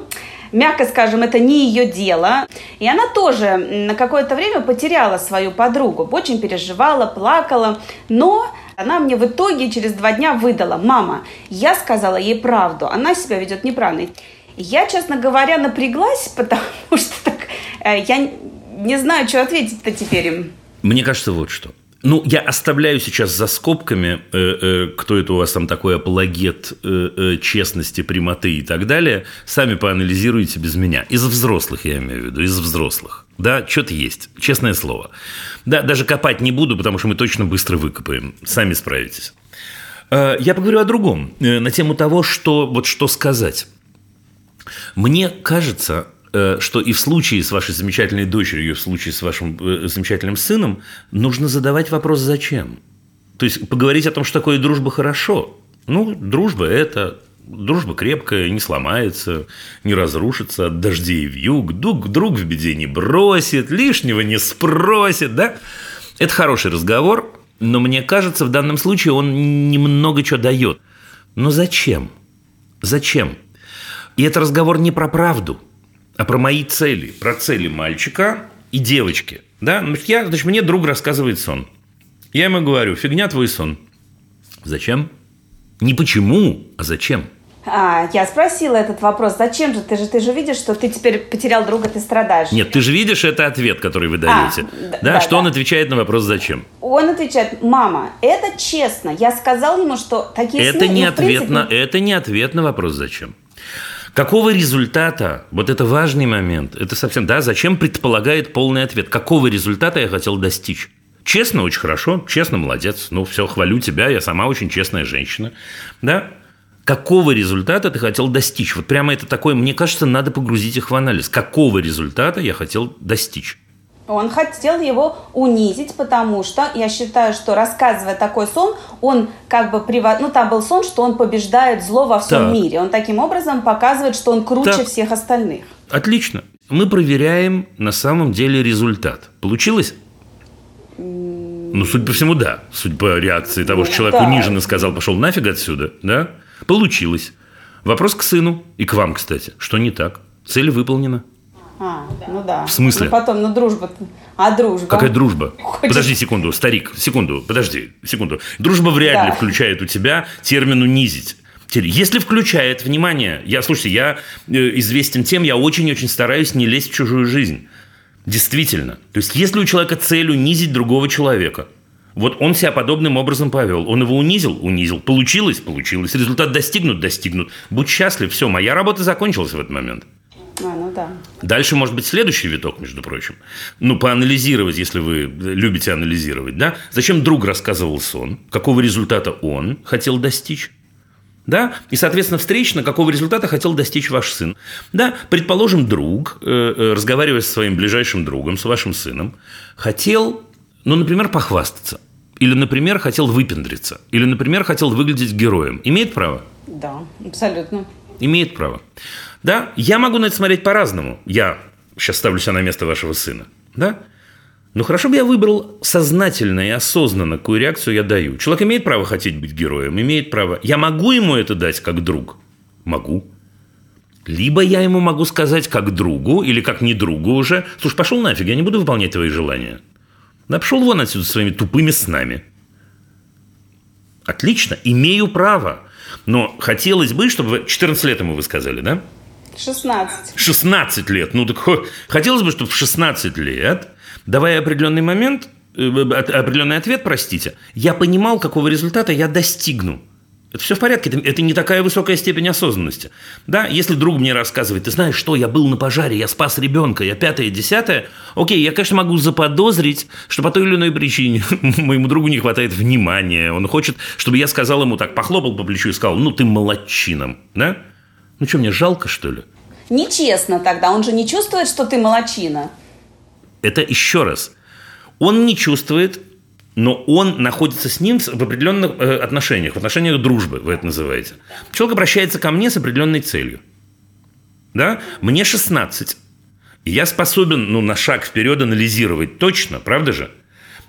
мягко скажем, это не ее дело. И она тоже на какое-то время потеряла свою подругу, очень переживала, плакала, но она мне в итоге через два дня выдала, мама, я сказала ей правду, она себя ведет неправильно. Я, честно говоря, напряглась, потому что так Э, я не знаю, что ответить-то теперь им. Мне кажется, вот что. Ну, я оставляю сейчас за скобками, э, э, кто это у вас там такой апологет э, э, честности, прямоты и так далее. Сами поанализируйте без меня. Из взрослых, я имею в виду, из взрослых. Да, что-то есть, честное слово. Да, даже копать не буду, потому что мы точно быстро выкопаем. Сами справитесь. Э, я поговорю о другом, э, на тему того, что, вот что сказать. Мне кажется, что и в случае с вашей замечательной дочерью, и в случае с вашим э, замечательным сыном нужно задавать вопрос «зачем?». То есть поговорить о том, что такое дружба хорошо. Ну, дружба – это дружба крепкая, не сломается, не разрушится от дождей в юг, друг, друг в беде не бросит, лишнего не спросит, да? Это хороший разговор, но мне кажется, в данном случае он немного что дает. Но зачем? Зачем? И это разговор не про правду – а про мои цели, про цели мальчика и девочки. Да? Я, значит, мне друг рассказывает сон. Я ему говорю, фигня твой сон. Зачем? Не почему, а зачем? А, я спросила этот вопрос, зачем же? Ты же, ты же видишь, что ты теперь потерял друга, ты страдаешь. Нет, ты же видишь, это ответ, который вы даете. А, да, да, что да. он отвечает на вопрос «зачем»? Он отвечает, мама, это честно. Я сказал ему, что такие это сны, не ну, ответ принципе... на Это не ответ на вопрос «зачем». Какого результата, вот это важный момент, это совсем, да, зачем предполагает полный ответ, какого результата я хотел достичь? Честно, очень хорошо, честно, молодец, ну все, хвалю тебя, я сама очень честная женщина, да? Какого результата ты хотел достичь? Вот прямо это такое, мне кажется, надо погрузить их в анализ. Какого результата я хотел достичь? Он хотел его унизить, потому что я считаю, что рассказывая такой сон, он как бы привод... ну там был сон, что он побеждает зло во всем так. мире. Он таким образом показывает, что он круче так. всех остальных. Отлично. Мы проверяем на самом деле результат. Получилось? Ну, судя по всему, да. Судя по реакции того, что человек да. унижен и сказал, пошел нафиг отсюда, да? Получилось. Вопрос к сыну и к вам, кстати. Что не так? Цель выполнена. А, ну да. В смысле? Ну потом, ну дружба. А дружба? Какая дружба? Хочешь... Подожди секунду, старик, секунду, подожди, секунду. Дружба вряд да. ли включает у тебя термин «унизить». Если включает, внимание, я, слушайте, я э, известен тем, я очень-очень стараюсь не лезть в чужую жизнь. Действительно. То есть, если у человека цель унизить другого человека, вот он себя подобным образом повел. Он его унизил? Унизил. Получилось? Получилось. Результат достигнут? Достигнут. Будь счастлив. Все, моя работа закончилась в этот момент. Да. Дальше может быть следующий виток, между прочим. Ну, поанализировать, если вы любите анализировать, да? Зачем друг рассказывал сон? Какого результата он хотел достичь? Да? И, соответственно, встречно, какого результата хотел достичь ваш сын. Да, предположим, друг, э, э, разговаривая со своим ближайшим другом, с вашим сыном, хотел, ну, например, похвастаться. Или, например, хотел выпендриться. Или, например, хотел выглядеть героем. Имеет право? Да, абсолютно. Имеет право. Да? Я могу на это смотреть по-разному. Я сейчас ставлю себя на место вашего сына. Да? Но хорошо бы я выбрал сознательно и осознанно, какую реакцию я даю. Человек имеет право хотеть быть героем, имеет право. Я могу ему это дать как друг? Могу. Либо я ему могу сказать как другу, или как не другу уже, слушай, пошел нафиг, я не буду выполнять твои желания. Да пошел вон отсюда своими тупыми снами. Отлично, имею право. Но хотелось бы, чтобы... 14 лет ему вы сказали, да? 16. 16 лет. Ну, так хотелось бы, чтобы в 16 лет, давая определенный момент, э, определенный ответ, простите, я понимал, какого результата я достигну. Это все в порядке, это, это не такая высокая степень осознанности. Да, если друг мне рассказывает, ты знаешь что, я был на пожаре, я спас ребенка, я пятое, десятое, окей, я, конечно, могу заподозрить, что по той или иной причине моему другу не хватает внимания, он хочет, чтобы я сказал ему так, похлопал по плечу и сказал, ну ты молодчином, да? Ну что, мне жалко, что ли? Нечестно тогда. Он же не чувствует, что ты молочина. Это еще раз. Он не чувствует, но он находится с ним в определенных э, отношениях, в отношениях дружбы, вы это называете. Человек обращается ко мне с определенной целью. Да? Мне 16. И я способен ну, на шаг вперед анализировать точно, правда же?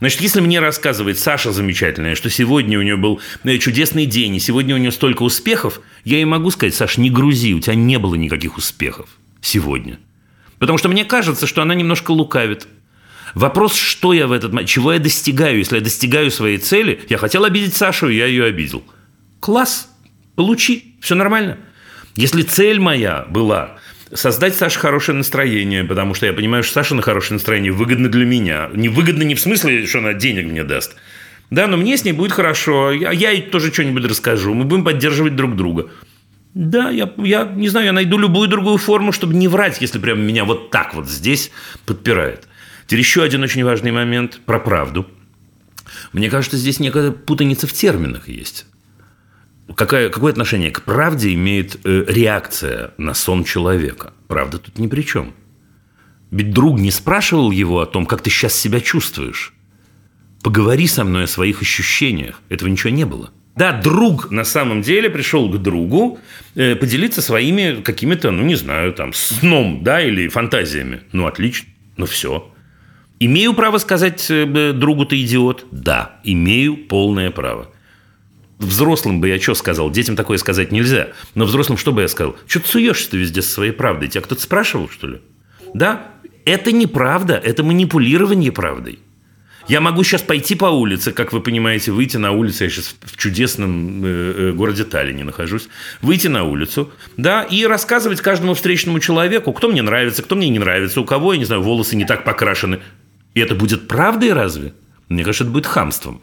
Значит, если мне рассказывает Саша замечательная, что сегодня у нее был э, чудесный день, и сегодня у нее столько успехов, я ей могу сказать, Саш, не грузи, у тебя не было никаких успехов сегодня. Потому что мне кажется, что она немножко лукавит. Вопрос, что я в этот момент, чего я достигаю. Если я достигаю своей цели, я хотел обидеть Сашу, я ее обидел. Класс, получи, все нормально. Если цель моя была создать Саше хорошее настроение, потому что я понимаю, что Саша на хорошее настроение выгодно для меня. Не выгодно не в смысле, что она денег мне даст. Да, но мне с ней будет хорошо. Я, я ей тоже что-нибудь расскажу. Мы будем поддерживать друг друга. Да, я, я не знаю, я найду любую другую форму, чтобы не врать, если прямо меня вот так вот здесь подпирает. Теперь еще один очень важный момент про правду. Мне кажется, здесь некая путаница в терминах есть. Какое, какое отношение к правде имеет э, реакция на сон человека? Правда тут ни при чем. Ведь друг не спрашивал его о том, как ты сейчас себя чувствуешь. Поговори со мной о своих ощущениях. Этого ничего не было. Да, друг на самом деле пришел к другу э, поделиться своими какими-то, ну не знаю, там, сном, да, или фантазиями. Ну, отлично, ну все. Имею право сказать э, другу ты идиот? Да, имею полное право. Взрослым бы я что сказал? Детям такое сказать нельзя. Но взрослым что бы я сказал? Что ты суешься везде со своей правдой? Тебя кто-то спрашивал, что ли? Да, это неправда, это манипулирование правдой. Я могу сейчас пойти по улице, как вы понимаете, выйти на улицу. Я сейчас в чудесном э, э, городе Таллине нахожусь. Выйти на улицу, да, и рассказывать каждому встречному человеку, кто мне нравится, кто мне не нравится, у кого, я не знаю, волосы не так покрашены. И это будет правдой разве? Мне кажется, это будет хамством.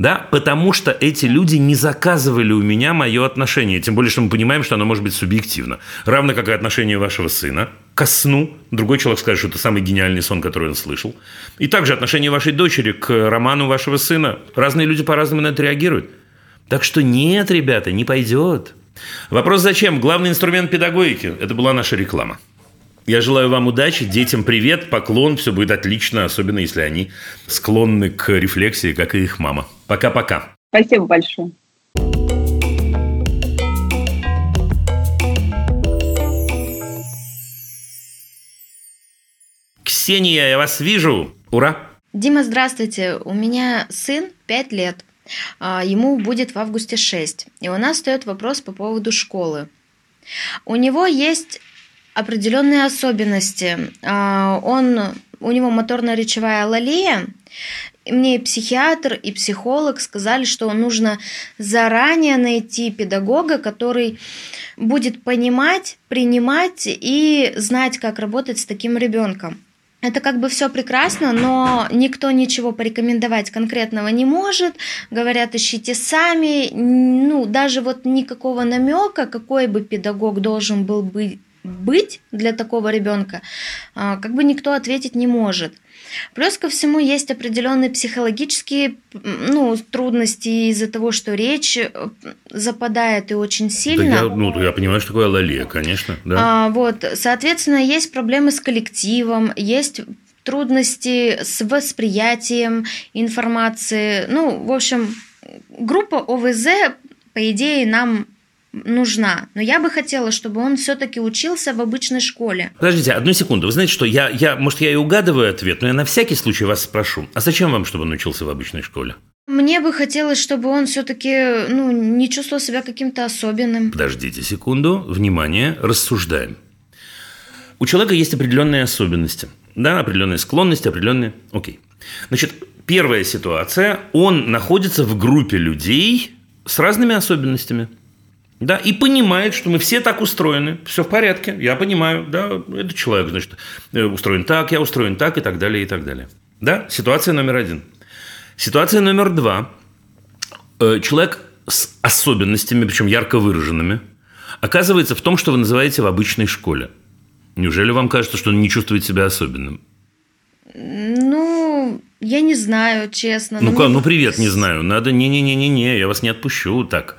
Да, потому что эти люди не заказывали у меня мое отношение. Тем более, что мы понимаем, что оно может быть субъективно. Равно как и отношение вашего сына ко сну. Другой человек скажет, что это самый гениальный сон, который он слышал. И также отношение вашей дочери к роману вашего сына. Разные люди по-разному на это реагируют. Так что нет, ребята, не пойдет. Вопрос зачем? Главный инструмент педагогики. Это была наша реклама. Я желаю вам удачи, детям привет, поклон, все будет отлично, особенно если они склонны к рефлексии, как и их мама. Пока-пока. Спасибо большое. Ксения, я вас вижу. Ура! Дима, здравствуйте. У меня сын 5 лет. А, Ему будет в августе 6. И у нас стоит вопрос по поводу школы. У него есть определенные особенности. А, Он, у него моторно-речевая алалия. И Мне и психиатр, и психолог сказали, что нужно заранее найти педагога, который будет понимать, принимать и знать, как работать с таким ребенком. Это как бы все прекрасно, но никто ничего порекомендовать конкретного не может. Говорят, ищите сами. Ну, даже вот никакого намека, какой бы педагог должен был бы быть для такого ребенка, а, как бы никто ответить не может. Плюс ко всему есть определенные психологические ну, трудности из-за того, что речь э, западает и очень Да сильно. я, ну, я понимаю, что такое алалия, конечно. Да. А, вот, соответственно, есть проблемы с коллективом, есть трудности с восприятием информации. Ну, в общем, группа ОВЗ, по идее, нам нужна. Но я бы хотела, чтобы он все-таки учился в обычной школе. Подождите, одну секунду. Вы знаете, что я, я, может, я и угадываю ответ, но я на всякий случай вас спрошу. А зачем вам, чтобы он учился в обычной школе? Мне бы хотелось, чтобы он все-таки ну, не чувствовал себя каким-то особенным. Подождите секунду. Внимание, рассуждаем. У человека есть определенные особенности. Да, определенные склонности, определенные... Окей. Значит, первая ситуация. Он находится в группе людей с разными особенностями. Да, и понимает, что мы все так устроены, все в порядке, я понимаю, да, этот человек, значит, э, устроен так, я устроен так, и так далее, и так далее. Да, ситуация номер один. Ситуация номер два. Э, Человек с особенностями, причем ярко выраженными, оказывается в том, что вы называете в обычной школе. Неужели вам кажется, что он не чувствует себя особенным? Ну, я не знаю, честно. но Ну-ка, мне- ну привет, не знаю. Надо, не-не-не-не-не, я вас не отпущу так.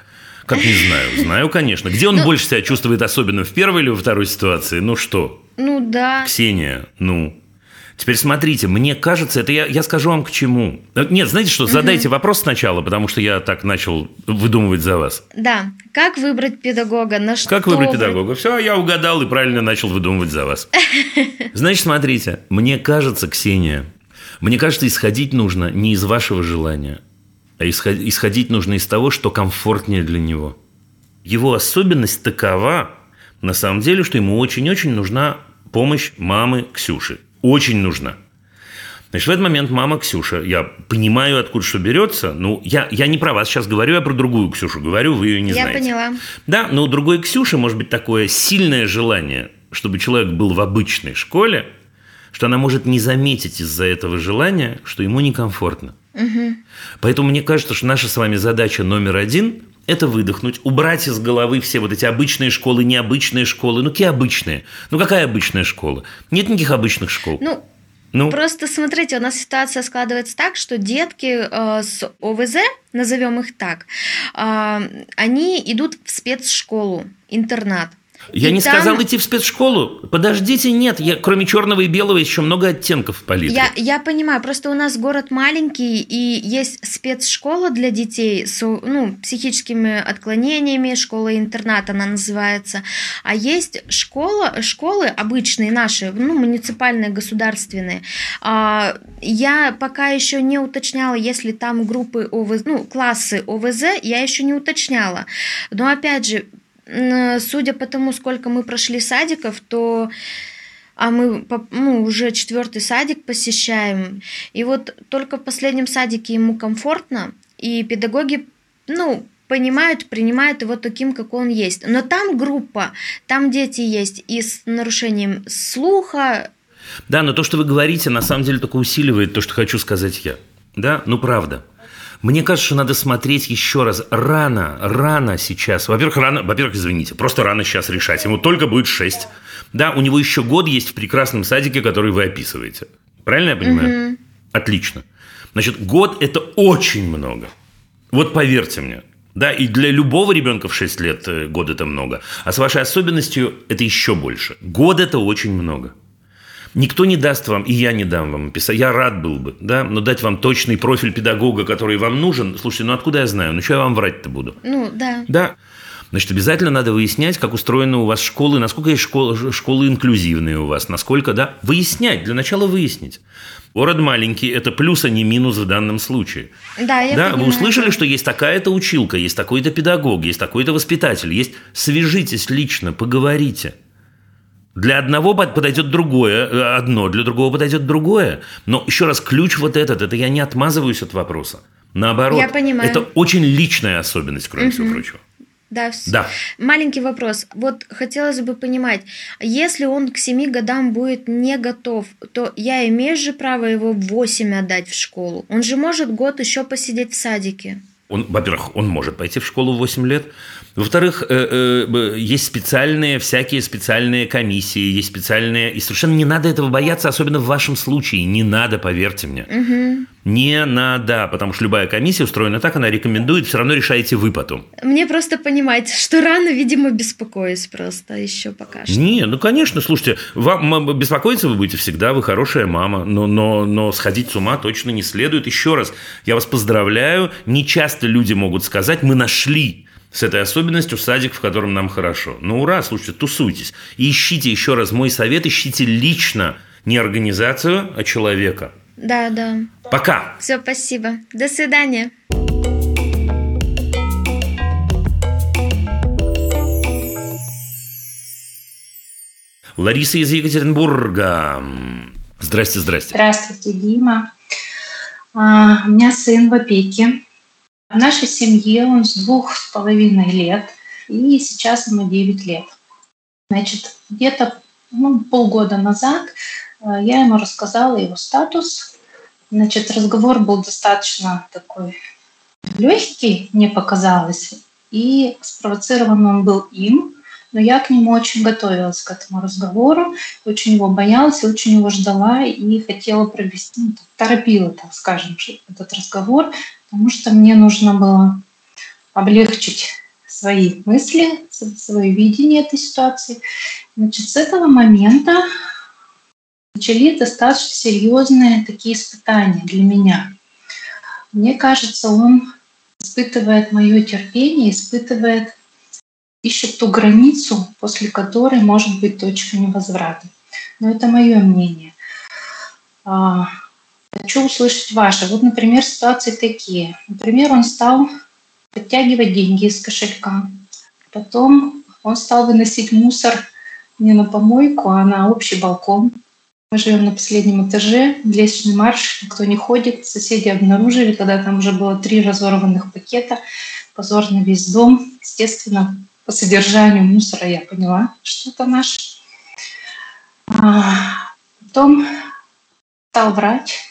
Как не знаю? Знаю, конечно. Где он больше себя чувствует особенным, в первой или во второй ситуации? Ну что, Ну да. Ксения, ну... Теперь смотрите, мне кажется, это я, я скажу вам к чему. Э, Нет, знаете что, задайте вопрос сначала, потому что я так начал выдумывать за вас. Да. Как выбрать педагога? На что Как выбрать вы- педагога? Все, я угадал и правильно начал выдумывать за вас. Значит, смотрите, мне кажется, Ксения, мне кажется, исходить нужно не из вашего желания, исходить нужно из того, что комфортнее для него. Его особенность такова, на самом деле, что ему очень-очень нужна помощь мамы Ксюши. Очень нужна. Значит, в этот момент мама Ксюша, я понимаю, откуда что берется, ну, я, я не про вас сейчас говорю, я про другую Ксюшу говорю, вы ее не Я знаете. поняла. Да, но у другой Ксюши может быть такое сильное желание чтобы человек был в обычной школе, что она может не заметить из-за этого желания, что ему некомфортно. Угу. Поэтому мне кажется, что наша с вами задача номер один – это выдохнуть, убрать из головы все вот эти обычные школы, необычные школы. Ну, какие обычные? Ну, какая обычная школа? Нет никаких обычных школ. Ну, Ну, Просто смотрите, у нас ситуация складывается так, что детки э, с ОВЗ, назовем их так, э, они идут в спецшколу, интернат. Я и не там- сказал идти в спецшколу. Подождите, нет, я, кроме черного и белого есть еще много оттенков в палитре. Я, я понимаю, просто у нас город маленький, и есть спецшкола для детей с ну, психическими отклонениями, школа-интернат она называется, а есть школа, школы обычные наши, ну, муниципальные, государственные. А, я пока еще не уточняла, если там группы ОВЗ, ну, классы ОВЗ, я еще не уточняла. Но опять же, судя по тому, сколько мы прошли садиков, то а мы ну, уже четвертый садик посещаем. И вот только в последнем садике ему комфортно, и педагоги, ну, понимают, принимают его таким, как он есть. Но там группа, там дети есть и с нарушением слуха. Да, но то, что вы говорите, на самом деле только усиливает то, что хочу сказать я. Да, ну правда. Мне кажется, что надо смотреть еще раз. Рано, рано сейчас. Во-первых, рано, во-первых, извините, просто рано сейчас решать. Ему только будет 6. Да, у него еще год есть в прекрасном садике, который вы описываете. Правильно я понимаю? Отлично. Значит, год – это очень много. Вот поверьте мне. Да, и для любого ребенка в 6 лет э, год – это много. А с вашей особенностью это еще больше. Год – это очень много. Никто не даст вам, и я не дам вам описать. Я рад был бы, да, но дать вам точный профиль педагога, который вам нужен. Слушайте, ну откуда я знаю? Ну что я вам врать-то буду? Ну, да. Да. Значит, обязательно надо выяснять, как устроены у вас школы, насколько есть школы, школы инклюзивные у вас, насколько, да, выяснять, для начала выяснить. Город маленький – это плюс, а не минус в данном случае. Да, я да, вы услышали, что есть такая-то училка, есть такой-то педагог, есть такой-то воспитатель, есть... Свяжитесь лично, поговорите. Для одного под- подойдет другое, э, одно, для другого подойдет другое. Но еще раз, ключ вот этот, это я не отмазываюсь от вопроса. Наоборот, Я понимаю. это очень личная особенность, кроме всего прочего. Да, Да. Маленький вопрос. Вот хотелось бы понимать, если он к 7 годам будет не готов, то я имею же право его в 8 отдать в школу. Он же может год еще посидеть в садике. Он, во-первых, он может пойти в школу в 8 лет. Во-вторых, э, э, есть специальные, всякие специальные комиссии, есть специальные... И совершенно не надо этого бояться, особенно в вашем случае. Не надо, поверьте мне. Не надо, потому что любая комиссия устроена так, она рекомендует, все равно решаете вы потом. Мне просто понимать, что рано, видимо, беспокоюсь просто еще пока что. Не, ну конечно, слушайте, вам беспокоиться вы будете всегда, вы хорошая мама, но, но, но сходить с ума точно не следует. Еще раз, я вас поздравляю, не часто люди могут сказать, мы нашли с этой особенностью садик, в котором нам хорошо. Ну ура, слушайте, тусуйтесь. И ищите еще раз мой совет, ищите лично не организацию, а человека. Да, да. Пока! Все, спасибо. До свидания. Лариса из Екатеринбурга. Здрасте, здрасте. Здравствуйте, Дима. А, У меня сын в опеке. В нашей семье он с двух с половиной лет, и сейчас ему 9 лет. Значит, где-то ну, полгода назад а, я ему рассказала его статус. Значит, разговор был достаточно такой легкий, мне показалось, и спровоцирован он был им, но я к нему очень готовилась, к этому разговору, очень его боялась, очень его ждала и хотела провести, ну, торопила, так скажем, этот разговор, потому что мне нужно было облегчить свои мысли, свое видение этой ситуации. Значит, с этого момента начались достаточно серьезные такие испытания для меня. Мне кажется, он испытывает мое терпение, испытывает ищет ту границу, после которой может быть точка невозврата. Но это мое мнение. Хочу услышать ваше. Вот, например, ситуации такие. Например, он стал подтягивать деньги из кошелька. Потом он стал выносить мусор не на помойку, а на общий балкон. Мы живем на последнем этаже, лестничный марш, никто не ходит. Соседи обнаружили, когда там уже было три разорванных пакета, позор на весь дом. Естественно, по содержанию мусора я поняла, что это наш. А, Потом стал врать.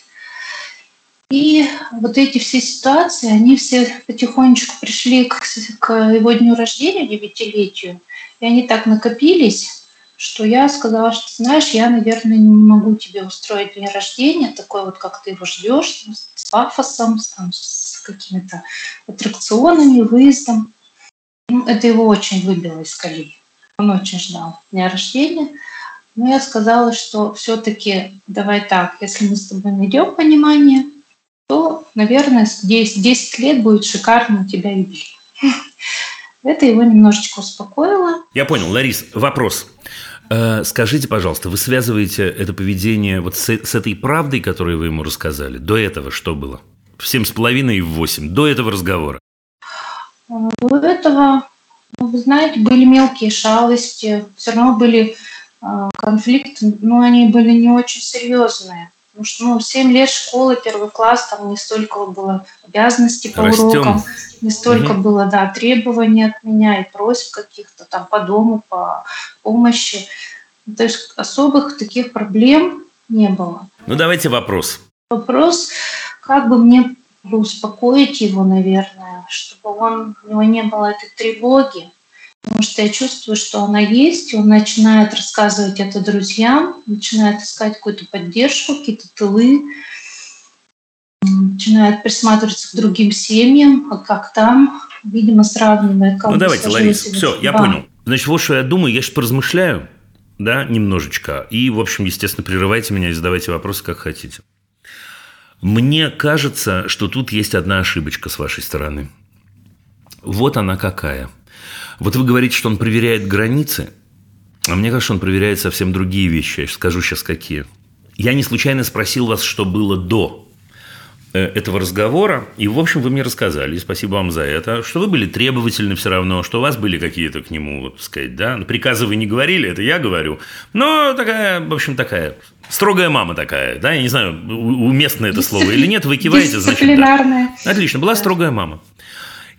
И вот эти все ситуации, они все потихонечку пришли к, к его дню рождения, девятилетию, и они так накопились, что я сказала, что, знаешь, я, наверное, не могу тебе устроить день рождения, такой вот, как ты его ждешь, с пафосом, с, там, с какими-то аттракционами, выездом. Ну, это его очень выбило из колеи. Он очень ждал дня рождения. Но я сказала, что все-таки давай так, если мы с тобой найдем понимание, то, наверное, 10, 10 лет будет шикарно у тебя юбилей. Это его немножечко успокоило. Я понял, Ларис, вопрос. Э, Скажите, пожалуйста, вы связываете это поведение вот с, с этой правдой, которую вы ему рассказали? До этого что было? В семь с половиной и в восемь. До этого разговора. А, До этого, ну, вы знаете, были мелкие шалости, все равно были а, конфликты, но они были не очень серьезные. Потому что ну, 7 лет школы, первый класс, там не столько было обязанностей по Растем. урокам, не столько Мгм. было, да, требований от меня и просьб каких-то там по дому, по помощи. То есть особых таких проблем не было. Ну, давайте вопрос. Вопрос, как бы мне успокоить его, наверное, чтобы он, у него не было этой тревоги. Потому что я чувствую, что она есть, и он начинает рассказывать это друзьям, начинает искать какую-то поддержку, какие-то тылы, начинает присматриваться к другим семьям, а как там, видимо, сравнивая, как ну, давайте, сложилась Ларис, его все, я судьба. понял. Значит, вот что я думаю, я сейчас поразмышляю, да, немножечко. И, в общем, естественно, прерывайте меня и задавайте вопросы, как хотите. Мне кажется, что тут есть одна ошибочка с вашей стороны. Вот она какая. Вот вы говорите, что он проверяет границы, а мне кажется, он проверяет совсем другие вещи. Я скажу сейчас какие. Я не случайно спросил вас, что было до э, этого разговора, и, в общем, вы мне рассказали, и спасибо вам за это, что вы были требовательны все равно, что у вас были какие-то к нему, вот, так сказать, да, приказы вы не говорили, это я говорю, но такая, в общем, такая строгая мама такая, да, я не знаю, уместно это слово или нет, вы киваете, значит, да. Отлично, была строгая мама.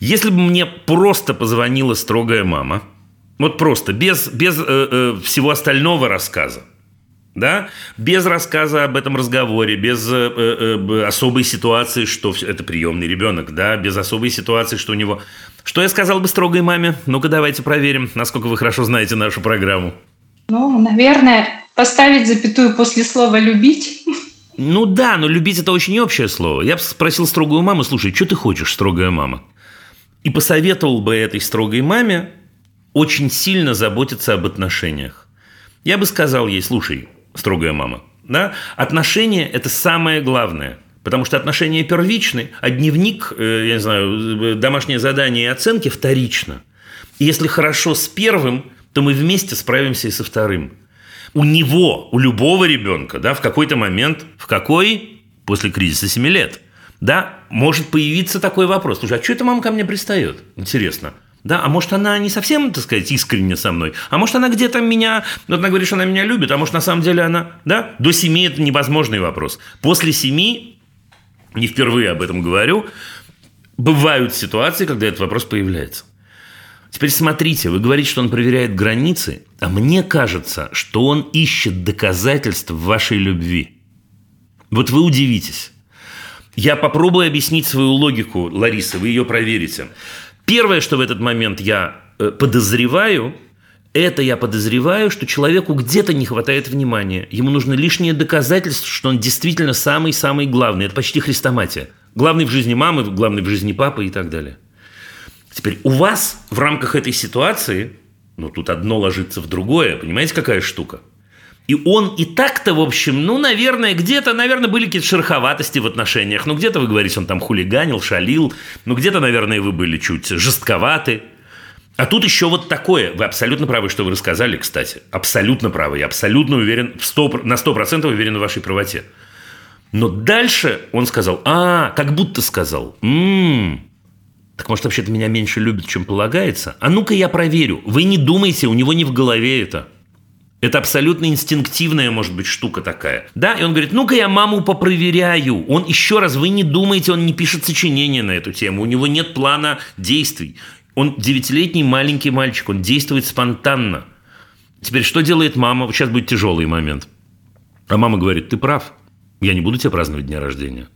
Если бы мне просто позвонила строгая мама, вот просто, без, без э, э, всего остального рассказа, да, без рассказа об этом разговоре, без э, э, э, особой ситуации, что это приемный ребенок, да, без особой ситуации, что у него... Что я сказал бы строгой маме? Ну-ка, давайте проверим, насколько вы хорошо знаете нашу программу. Ну, наверное, поставить запятую после слова «любить». Ну да, но любить это очень общее слово. Я бы спросил строгую маму, слушай, что ты хочешь, строгая мама? И посоветовал бы этой строгой маме очень сильно заботиться об отношениях. Я бы сказал ей, слушай, строгая мама, да, отношения – это самое главное. Потому что отношения первичны, а дневник, э, я не знаю, домашнее задание и оценки вторично. И если хорошо с первым, то мы вместе справимся и со вторым. У него, у любого ребенка, да, в какой-то момент, в какой? После кризиса 7 лет, да, может появиться такой вопрос. Слушай, а что эта мама ко мне пристает? Интересно. Да, а может, она не совсем, так сказать, искренне со мной, а может, она где-то меня, вот она говорит, что она меня любит, а может, на самом деле она, да, до семи это невозможный вопрос. После семи, не впервые об этом говорю, бывают ситуации, когда этот вопрос появляется. Теперь смотрите, вы говорите, что он проверяет границы, а мне кажется, что он ищет доказательств вашей любви. Вот вы удивитесь. Я попробую объяснить свою логику, Лариса, вы ее проверите. Первое, что в этот момент я э, подозреваю, это я подозреваю, что человеку где-то не хватает внимания. Ему нужно лишнее доказательство, что он действительно самый-самый главный. Это почти хрестоматия. Главный в жизни мамы, главный в жизни папы и так далее. Теперь у вас в рамках этой ситуации, ну тут одно ложится в другое, понимаете, какая штука? И он и так-то, в общем, ну, наверное, где-то, наверное, были какие-то шероховатости в отношениях. Ну, где-то, вы говорите, он там хулиганил, шалил. Ну, где-то, наверное, вы были чуть жестковаты. А тут еще вот такое. Вы абсолютно правы, что вы рассказали, кстати. Абсолютно правы. Я абсолютно уверен, в 100, на 100% уверен в вашей правоте. Но дальше он сказал, а, как будто сказал, «М, так может, вообще-то меня меньше любят, чем полагается? А ну-ка я проверю. Вы не думайте, у него не в голове это. Это абсолютно инстинктивная, может быть, штука такая. Да, и он говорит, ну-ка я маму попроверяю. Он еще раз, вы не думаете, он не пишет сочинения на эту тему, у него нет плана действий. Он девятилетний маленький мальчик, он действует спонтанно. Теперь что делает мама? Сейчас будет тяжелый момент. А мама говорит, ты прав, я не буду тебе праздновать дня рождения.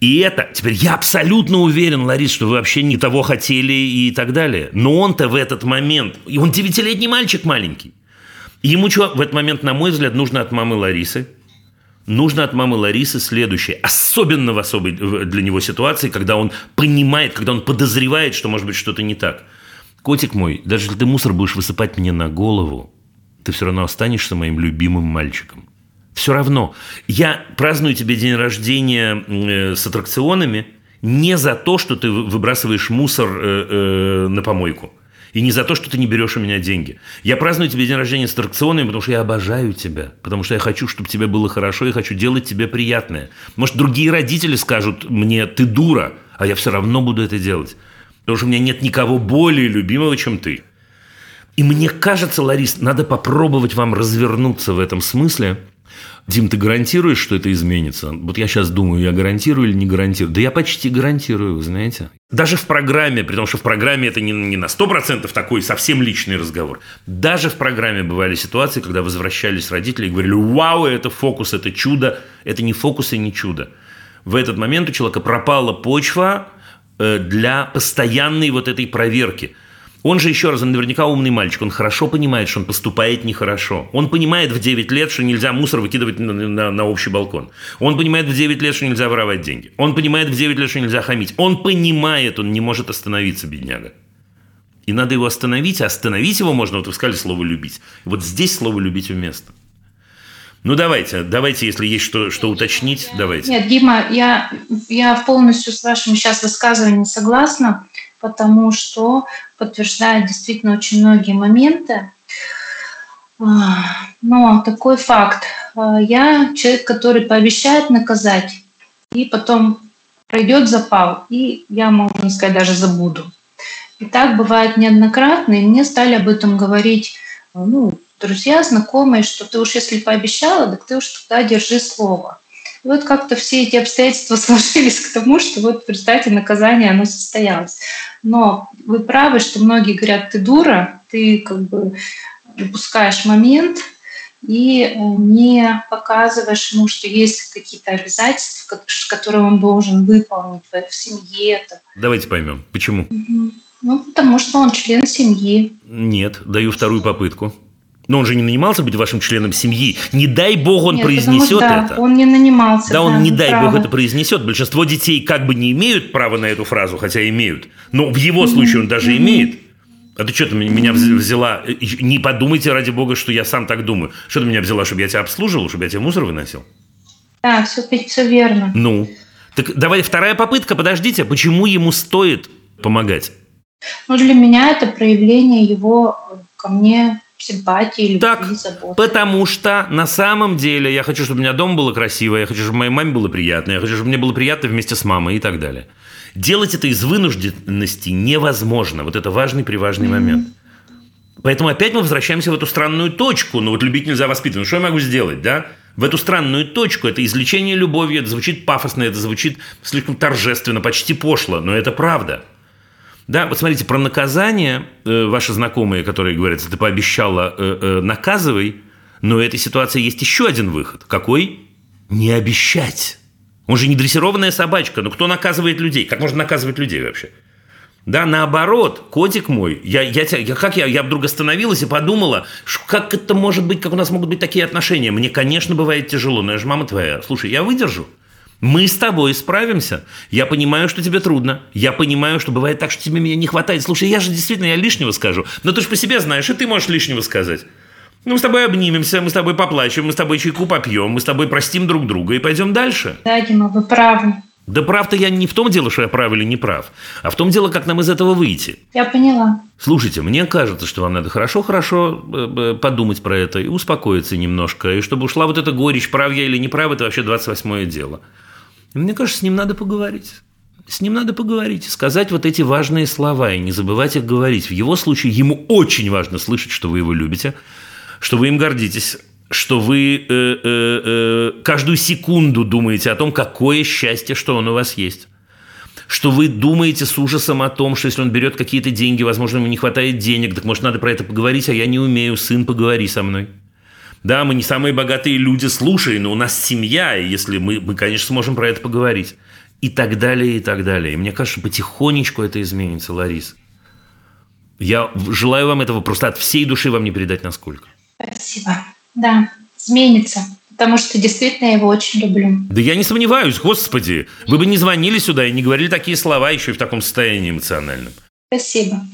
И это, теперь я абсолютно уверен, Ларис, что вы вообще не того хотели и так далее. Но он-то в этот момент, и он девятилетний мальчик маленький. Ему что в этот момент, на мой взгляд, нужно от мамы Ларисы? Нужно от мамы Ларисы следующее. Особенно в особой для него ситуации, когда он понимает, когда он подозревает, что может быть что-то не так. Котик мой, даже если ты мусор будешь высыпать мне на голову, ты все равно останешься моим любимым мальчиком. Все равно. Я праздную тебе день рождения э, с аттракционами не за то, что ты выбрасываешь мусор э, э, на помойку. И не за то, что ты не берешь у меня деньги. Я праздную тебе день рождения с аттракционами, потому что я обожаю тебя. Потому что я хочу, чтобы тебе было хорошо, я хочу делать тебе приятное. Может, другие родители скажут мне, ты дура, а я все равно буду это делать. Потому что у меня нет никого более любимого, чем ты. И мне кажется, Ларис, надо попробовать вам развернуться в этом смысле – Дим, ты гарантируешь, что это изменится? Вот я сейчас думаю, я гарантирую или не гарантирую? Да я почти гарантирую, вы знаете. Даже в программе, при том, что в программе это не, не на 100% такой совсем личный разговор. Даже в программе бывали ситуации, когда возвращались родители и говорили, вау, это фокус, это чудо. Это не фокус и не чудо. В этот момент у человека пропала почва э, для постоянной вот этой проверки – он же, еще раз, он наверняка умный мальчик, он хорошо понимает, что он поступает нехорошо. Он понимает в 9 лет, что нельзя мусор выкидывать на, на, на общий балкон. Он понимает в 9 лет, что нельзя воровать деньги. Он понимает в 9 лет, что нельзя хамить. Он понимает, он не может остановиться, бедняга. И надо его остановить, а остановить его можно, вот вы сказали слово «любить». Вот здесь слово «любить» уместно. Ну, давайте, давайте, если есть что, что уточнить, давайте. Нет, Дима, я, я полностью с вашим сейчас высказыванием согласна потому что подтверждает действительно очень многие моменты. А, но такой факт. А, я человек, который пообещает наказать, и потом пройдет запал, и я, можно сказать, даже забуду. И так бывает неоднократно, и мне стали об этом говорить ну, друзья, знакомые, что ты уж если пообещала, так ты уж тогда держи слово. Вот как-то все эти обстоятельства сложились к тому, что вот в результате наказания оно состоялось. Но вы правы, что многие говорят, ты дура, ты как бы упускаешь момент и э, не показываешь ему, что есть какие-то обязательства, которые он должен выполнить в семье. Давайте поймем, почему. Ну, потому что он член семьи. Нет, даю вторую попытку. Но он же не нанимался быть вашим членом семьи. Не дай бог он Нет, произнесет что, да, это. Он не нанимался. Да, да он не дай правы. бог это произнесет. Большинство детей как бы не имеют права на эту фразу, хотя имеют. Но в его случае он даже имеет. А ты что ты меня взяла? Не подумайте, ради бога, что я сам так думаю. Что ты меня взяла, чтобы я тебя обслуживал, чтобы я тебе мусор выносил? Да, все, все верно. Ну, так давай вторая попытка, подождите. Почему ему стоит помогать? Ну, для меня это проявление его ко мне симпатии, любви, Так, заботы. потому что на самом деле я хочу, чтобы у меня дома было красиво, я хочу, чтобы моей маме было приятно, я хочу, чтобы мне было приятно вместе с мамой и так далее. Делать это из вынужденности невозможно. Вот это важный приважный mm-hmm. момент. Поэтому опять мы возвращаемся в эту странную точку. Ну вот любить нельзя воспитывать. Ну что я могу сделать, да? В эту странную точку. Это излечение любовью, это звучит пафосно, это звучит слишком торжественно, почти пошло, но это правда. Да, вот смотрите, про наказание э, ваши знакомые, которые говорят, ты пообещала, э, э, наказывай, но в этой ситуации есть еще один выход. Какой? Не обещать. Он же не дрессированная собачка. Ну, кто наказывает людей? Как можно наказывать людей вообще? Да, наоборот, котик мой, я, я, я, как я, я вдруг остановилась и подумала, как это может быть, как у нас могут быть такие отношения. Мне, конечно, бывает тяжело, но я же мама твоя. Слушай, я выдержу. Мы с тобой справимся. Я понимаю, что тебе трудно. Я понимаю, что бывает так, что тебе меня не хватает. Слушай, я же действительно я лишнего скажу. Но ты же по себе знаешь, и ты можешь лишнего сказать. Ну, мы с тобой обнимемся, мы с тобой поплачем, мы с тобой чайку попьем, мы с тобой простим друг друга и пойдем дальше. Да, Дима, вы правы. Да прав-то я не в том дело, что я прав или не прав, а в том дело, как нам из этого выйти. Я поняла. Слушайте, мне кажется, что вам надо хорошо-хорошо э, подумать про это и успокоиться немножко, и чтобы ушла вот эта горечь, прав я или не прав, это вообще 28-е дело. Мне кажется, с ним надо поговорить. С ним надо поговорить, сказать вот эти важные слова и не забывать их говорить. В его случае ему очень важно слышать, что вы его любите, что вы им гордитесь, что вы э, э, э, каждую секунду думаете о том, какое счастье, что он у вас есть. что вы думаете с ужасом о том, что если он берет какие-то деньги, возможно, ему не хватает денег, так может, надо про это поговорить, а я не умею, сын, поговори со мной. Да, мы не самые богатые люди, слушай, но у нас семья, и если мы, мы, конечно, сможем про это поговорить. И так далее, и так далее. И мне кажется, потихонечку это изменится, Ларис. Я желаю вам этого просто от всей души вам не передать насколько. Спасибо. Да, изменится. Потому что действительно я его очень люблю. Да я не сомневаюсь, господи. Вы бы не звонили сюда и не говорили такие слова еще и в таком состоянии эмоциональном. Спасибо.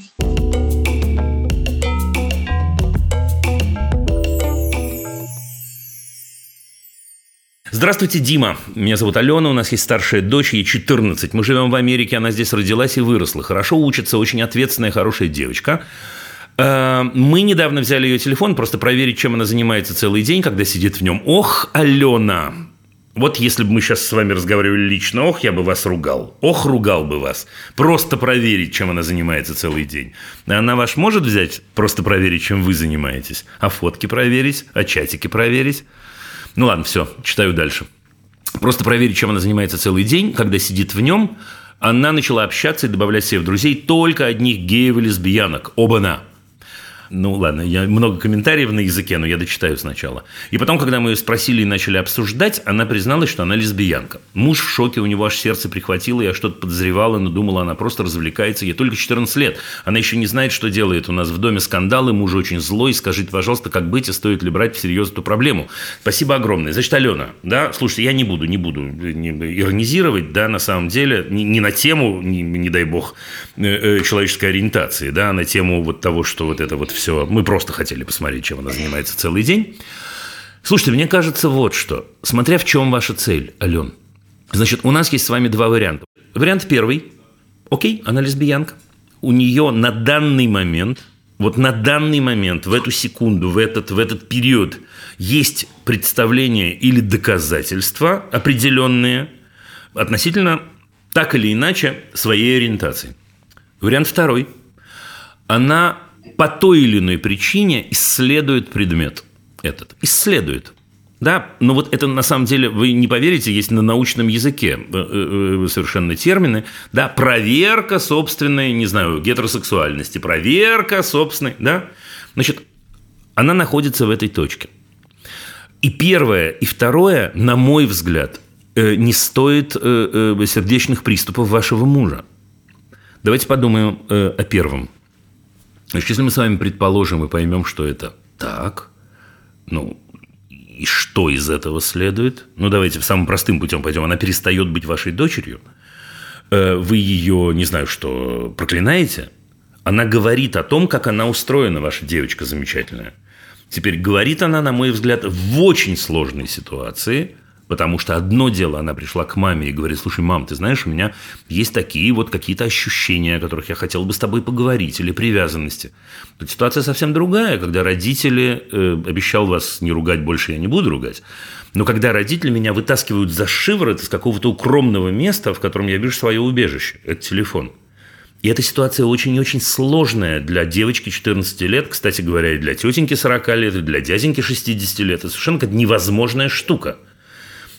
Здравствуйте, Дима. Меня зовут Алена, у нас есть старшая дочь, ей 14. Мы живем в Америке, она здесь родилась и выросла. Хорошо учится, очень ответственная, хорошая девочка. Э, Мы недавно взяли ее телефон, просто проверить, чем она занимается целый день, когда сидит в нем. Ох, Алена, вот если бы мы сейчас с вами разговаривали лично, ох, я бы вас ругал. Ох, ругал бы вас. Просто проверить, чем она занимается целый день. Она ваш может взять, просто проверить, чем вы занимаетесь? А фотки проверить? А чатики проверить? Ну ладно, все, читаю дальше. Просто проверить, чем она занимается целый день, когда сидит в нем, она начала общаться и добавлять себе в друзей только одних геев и лесбиянок. Оба-на. Ну ладно, я много комментариев на языке, но я дочитаю сначала. И потом, когда мы ее спросили и начали обсуждать, она призналась, что она лесбиянка. Муж в шоке, у него аж сердце прихватило, я что-то подозревала, но думала, она просто развлекается. Ей только 14 лет. Она еще не знает, что делает. У нас в доме скандалы, муж очень злой. Скажите, пожалуйста, как быть и стоит ли брать всерьез эту проблему? Спасибо огромное. Значит, Алена, да, слушайте, я не буду, не буду иронизировать, да, на самом деле, не, не на тему, не, не дай бог, э, э, человеческой ориентации, да, на тему вот того, что вот это вот все. Мы просто хотели посмотреть, чем она занимается целый день. Слушайте, мне кажется вот что. Смотря в чем ваша цель, Ален. Значит, у нас есть с вами два варианта. Вариант первый. Окей, она лесбиянка. У нее на данный момент, вот на данный момент, в эту секунду, в этот, в этот период есть представление или доказательства определенные относительно так или иначе своей ориентации. Вариант второй. Она по той или иной причине исследует предмет этот. Исследует. Да, но вот это на самом деле, вы не поверите, есть на научном языке э, э, совершенно термины, да, проверка собственной, не знаю, гетеросексуальности, проверка собственной, да, значит, она находится в этой точке. И первое, и второе, на мой взгляд, э, не стоит э, э, сердечных приступов вашего мужа. Давайте подумаем э, о первом. Значит, если мы с вами предположим и поймем, что это так, ну, и что из этого следует? Ну, давайте самым простым путем пойдем. Она перестает быть вашей дочерью. Э, Вы ее, не знаю, что, проклинаете? Она говорит о том, как она устроена, ваша девочка замечательная. Теперь говорит она, на мой взгляд, в очень сложной ситуации, потому что одно дело, она пришла к маме и говорит, слушай, мам, ты знаешь, у меня есть такие вот какие-то ощущения, о которых я хотел бы с тобой поговорить, или привязанности. Тут ситуация совсем другая, когда родители, э, обещал вас не ругать больше, я не буду ругать, но когда родители меня вытаскивают за шиворот из какого-то укромного места, в котором я вижу свое убежище, это телефон. И эта ситуация очень и очень сложная для девочки 14 лет, кстати говоря, и для тетеньки 40 лет, и для дяденьки 60 лет. Это совершенно как невозможная штука.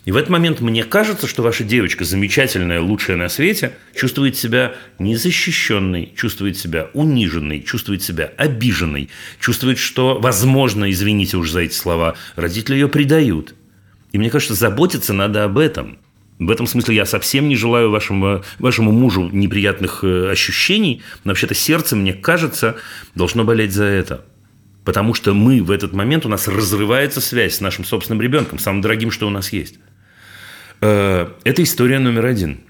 И в этот момент мне кажется, что ваша девочка, замечательная, лучшая на свете, чувствует себя незащищенной, чувствует себя униженной, чувствует себя обиженной, чувствует, что, возможно, извините уж за эти слова, родители ее предают. И мне кажется, заботиться надо об этом. В этом смысле я совсем не желаю вашему, вашему мужу неприятных э, ощущений, но вообще-то сердце, мне кажется, должно болеть за это. Потому что мы в этот момент, у нас разрывается связь с нашим собственным ребенком, самым дорогим, что у нас есть. Э, Это история номер один.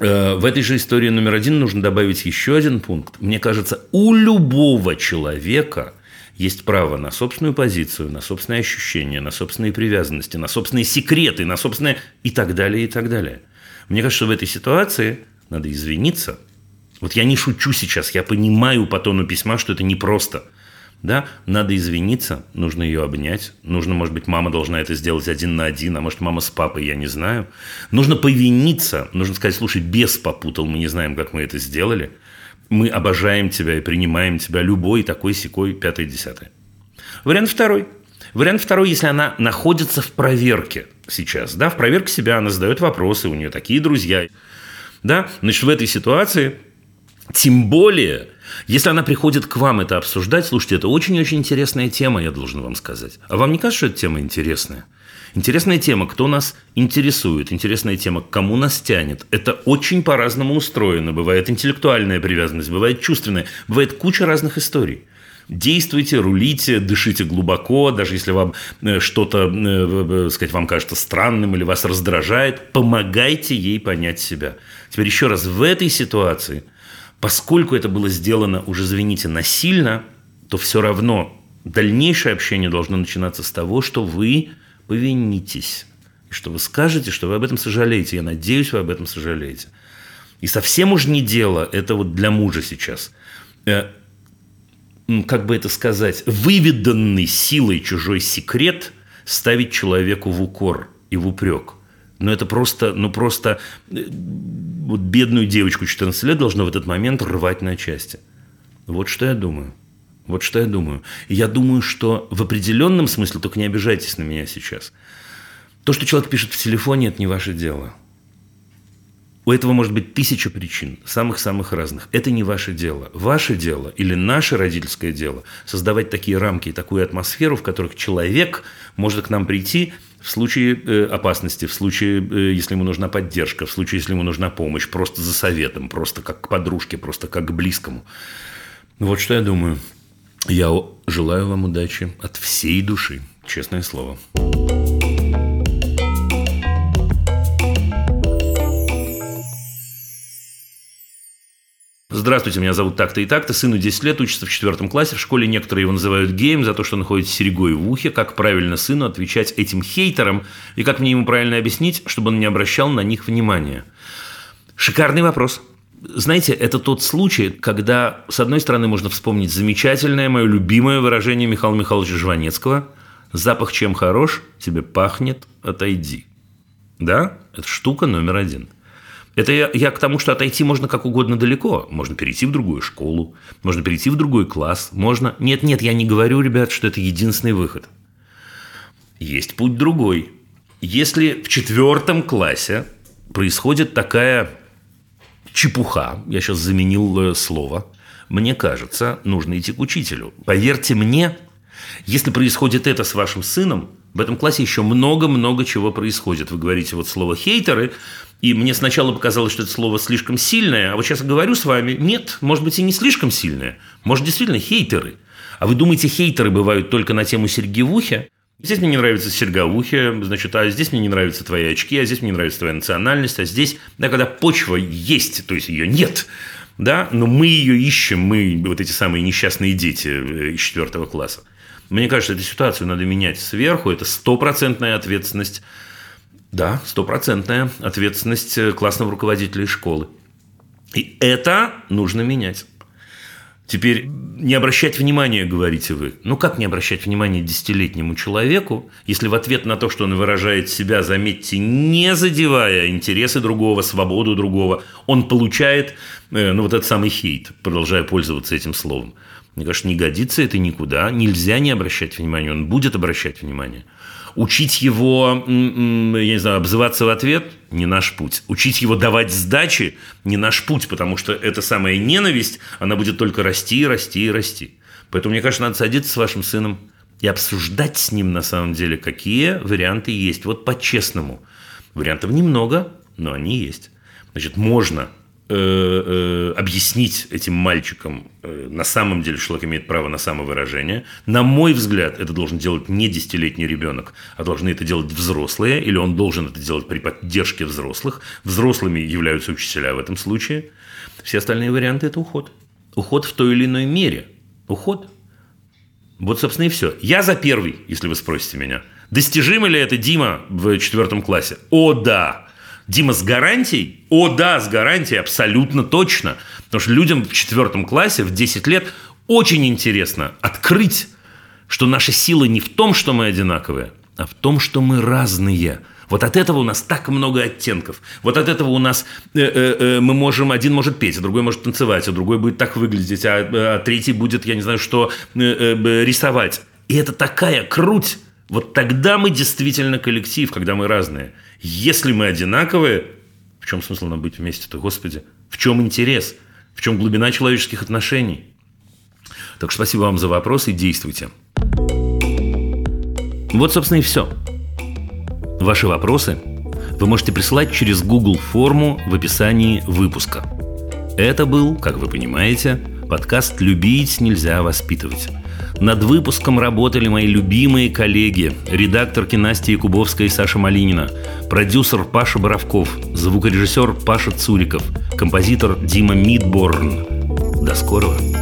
Э, В этой же истории номер один нужно добавить еще один пункт. Мне кажется, у любого человека есть право на собственную позицию, на собственные ощущения, на собственные привязанности, на собственные секреты, на собственное и так далее, и так далее. Мне кажется, в этой ситуации надо извиниться. Вот я не шучу сейчас, я понимаю по тону письма, что это непросто. Да, надо извиниться, нужно ее обнять. Нужно, может быть, мама должна это сделать один на один, а может, мама с папой, я не знаю. Нужно повиниться, нужно сказать, слушай, бес попутал, мы не знаем, как мы это сделали. Мы обожаем тебя и принимаем тебя любой такой, секой, пятый, десятый. Вариант второй. Вариант второй, если она находится в проверке сейчас. Да, в проверке себя она задает вопросы, у нее такие друзья. Да? Значит, в этой ситуации тем более, если она приходит к вам это обсуждать, слушайте, это очень-очень интересная тема, я должен вам сказать. А вам не кажется, что эта тема интересная? Интересная тема, кто нас интересует, интересная тема, кому нас тянет. Это очень по-разному устроено. Бывает интеллектуальная привязанность, бывает чувственная, бывает куча разных историй. Действуйте, рулите, дышите глубоко, даже если вам э, что-то, э, сказать, вам кажется странным или вас раздражает, помогайте ей понять себя. Теперь еще раз, в этой ситуации, поскольку это было сделано уже, извините, насильно, то все равно дальнейшее общение должно начинаться с того, что вы повинитесь. И что вы скажете, что вы об этом сожалеете. Я надеюсь, вы об этом сожалеете. И совсем уж не дело, это вот для мужа сейчас, э, как бы это сказать, выведанный силой чужой секрет ставить человеку в укор и в упрек. Но это просто, ну просто э, вот бедную девочку 14 лет должно в этот момент рвать на части. Вот что я думаю. Вот что я думаю. Я думаю, что в определенном смысле, только не обижайтесь на меня сейчас, то, что человек пишет в телефоне, это не ваше дело. У этого может быть тысяча причин, самых-самых разных. Это не ваше дело. Ваше дело или наше родительское дело создавать такие рамки и такую атмосферу, в которых человек может к нам прийти в случае э, опасности, в случае, э, если ему нужна поддержка, в случае, если ему нужна помощь, просто за советом, просто как к подружке, просто как к близкому. Вот что я думаю. Я желаю вам удачи от всей души, честное слово. Здравствуйте, меня зовут так-то и так-то. Сыну 10 лет, учится в четвертом классе. В школе некоторые его называют геем за то, что он ходит с серьгой в ухе. Как правильно сыну отвечать этим хейтерам? И как мне ему правильно объяснить, чтобы он не обращал на них внимания? Шикарный вопрос. Знаете, это тот случай, когда, с одной стороны, можно вспомнить замечательное, мое любимое выражение Михаила Михайловича Жванецкого «Запах чем хорош, тебе пахнет, отойди». Да? Это штука номер один. Это я, я к тому, что отойти можно как угодно далеко. Можно перейти в другую школу, можно перейти в другой класс, можно... Нет, нет, я не говорю, ребят, что это единственный выход. Есть путь другой. Если в четвертом классе происходит такая чепуха, я сейчас заменил э, слово, мне кажется, нужно идти к учителю. Поверьте мне, если происходит это с вашим сыном, в этом классе еще много-много чего происходит. Вы говорите вот слово «хейтеры», и мне сначала показалось, что это слово слишком сильное, а вот сейчас говорю с вами, нет, может быть, и не слишком сильное. Может, действительно хейтеры. А вы думаете, хейтеры бывают только на тему серьги в ухе? Здесь мне не нравится серьга в ухе, значит, а здесь мне не нравятся твои очки, а здесь мне не нравится твоя национальность, а здесь, да, когда почва есть, то есть ее нет, да, но мы ее ищем, мы вот эти самые несчастные дети э, из четвертого класса. Мне кажется, эту ситуацию надо менять сверху, это стопроцентная ответственность, да, стопроцентная ответственность э, классного руководителя школы. И это нужно менять. Теперь не обращать внимания, говорите вы. Ну как не обращать внимания десятилетнему человеку, если в ответ на то, что он выражает себя, заметьте, не задевая интересы другого, свободу другого, он получает, э, ну вот этот самый хейт, продолжая пользоваться этим словом. Мне кажется, не годится это никуда, нельзя не обращать внимания, он будет обращать внимание. Учить его, я не знаю, обзываться в ответ – не наш путь. Учить его давать сдачи – не наш путь, потому что эта самая ненависть, она будет только расти, расти и расти. Поэтому, мне кажется, надо садиться с вашим сыном и обсуждать с ним на самом деле, какие варианты есть. Вот по-честному. Вариантов немного, но они есть. Значит, можно объяснить этим мальчикам э, на самом деле, человек имеет право на самовыражение. На мой взгляд, это должен делать не десятилетний ребенок, а должны это делать взрослые, или он должен это делать при поддержке взрослых. Взрослыми являются учителя в этом случае. Все остальные варианты – это уход. Уход в той или иной мере. Уход. Вот, собственно, и все. Я за первый, если вы спросите меня. Достижимо ли это Дима в четвертом классе? О, да! Дима, с гарантией? О, да, с гарантией, абсолютно точно. Потому что людям в четвертом классе, в 10 лет, очень интересно открыть, что наша сила не в том, что мы одинаковые, а в том, что мы разные. Вот от этого у нас так много оттенков. Вот от этого у нас э, э, э, мы можем, один может петь, а другой может танцевать, а другой будет так выглядеть, а, а третий будет, я не знаю, что э, э, рисовать. И это такая круть. Вот тогда мы действительно коллектив, когда мы разные. Если мы одинаковые, В чем смысл нам быть вместе-то, Господи? В чем интерес? В чем глубина человеческих отношений? Так что спасибо вам за вопрос и действуйте. Вот, собственно, и все. Ваши вопросы вы можете присылать через Google форму в описании выпуска. Это был, как вы понимаете, подкаст «Любить нельзя воспитывать». Над выпуском работали мои любимые коллеги, редакторки Настя Якубовская и Саша Малинина, продюсер Паша Боровков, звукорежиссер Паша Цуриков, композитор Дима Мидборн. До скорого!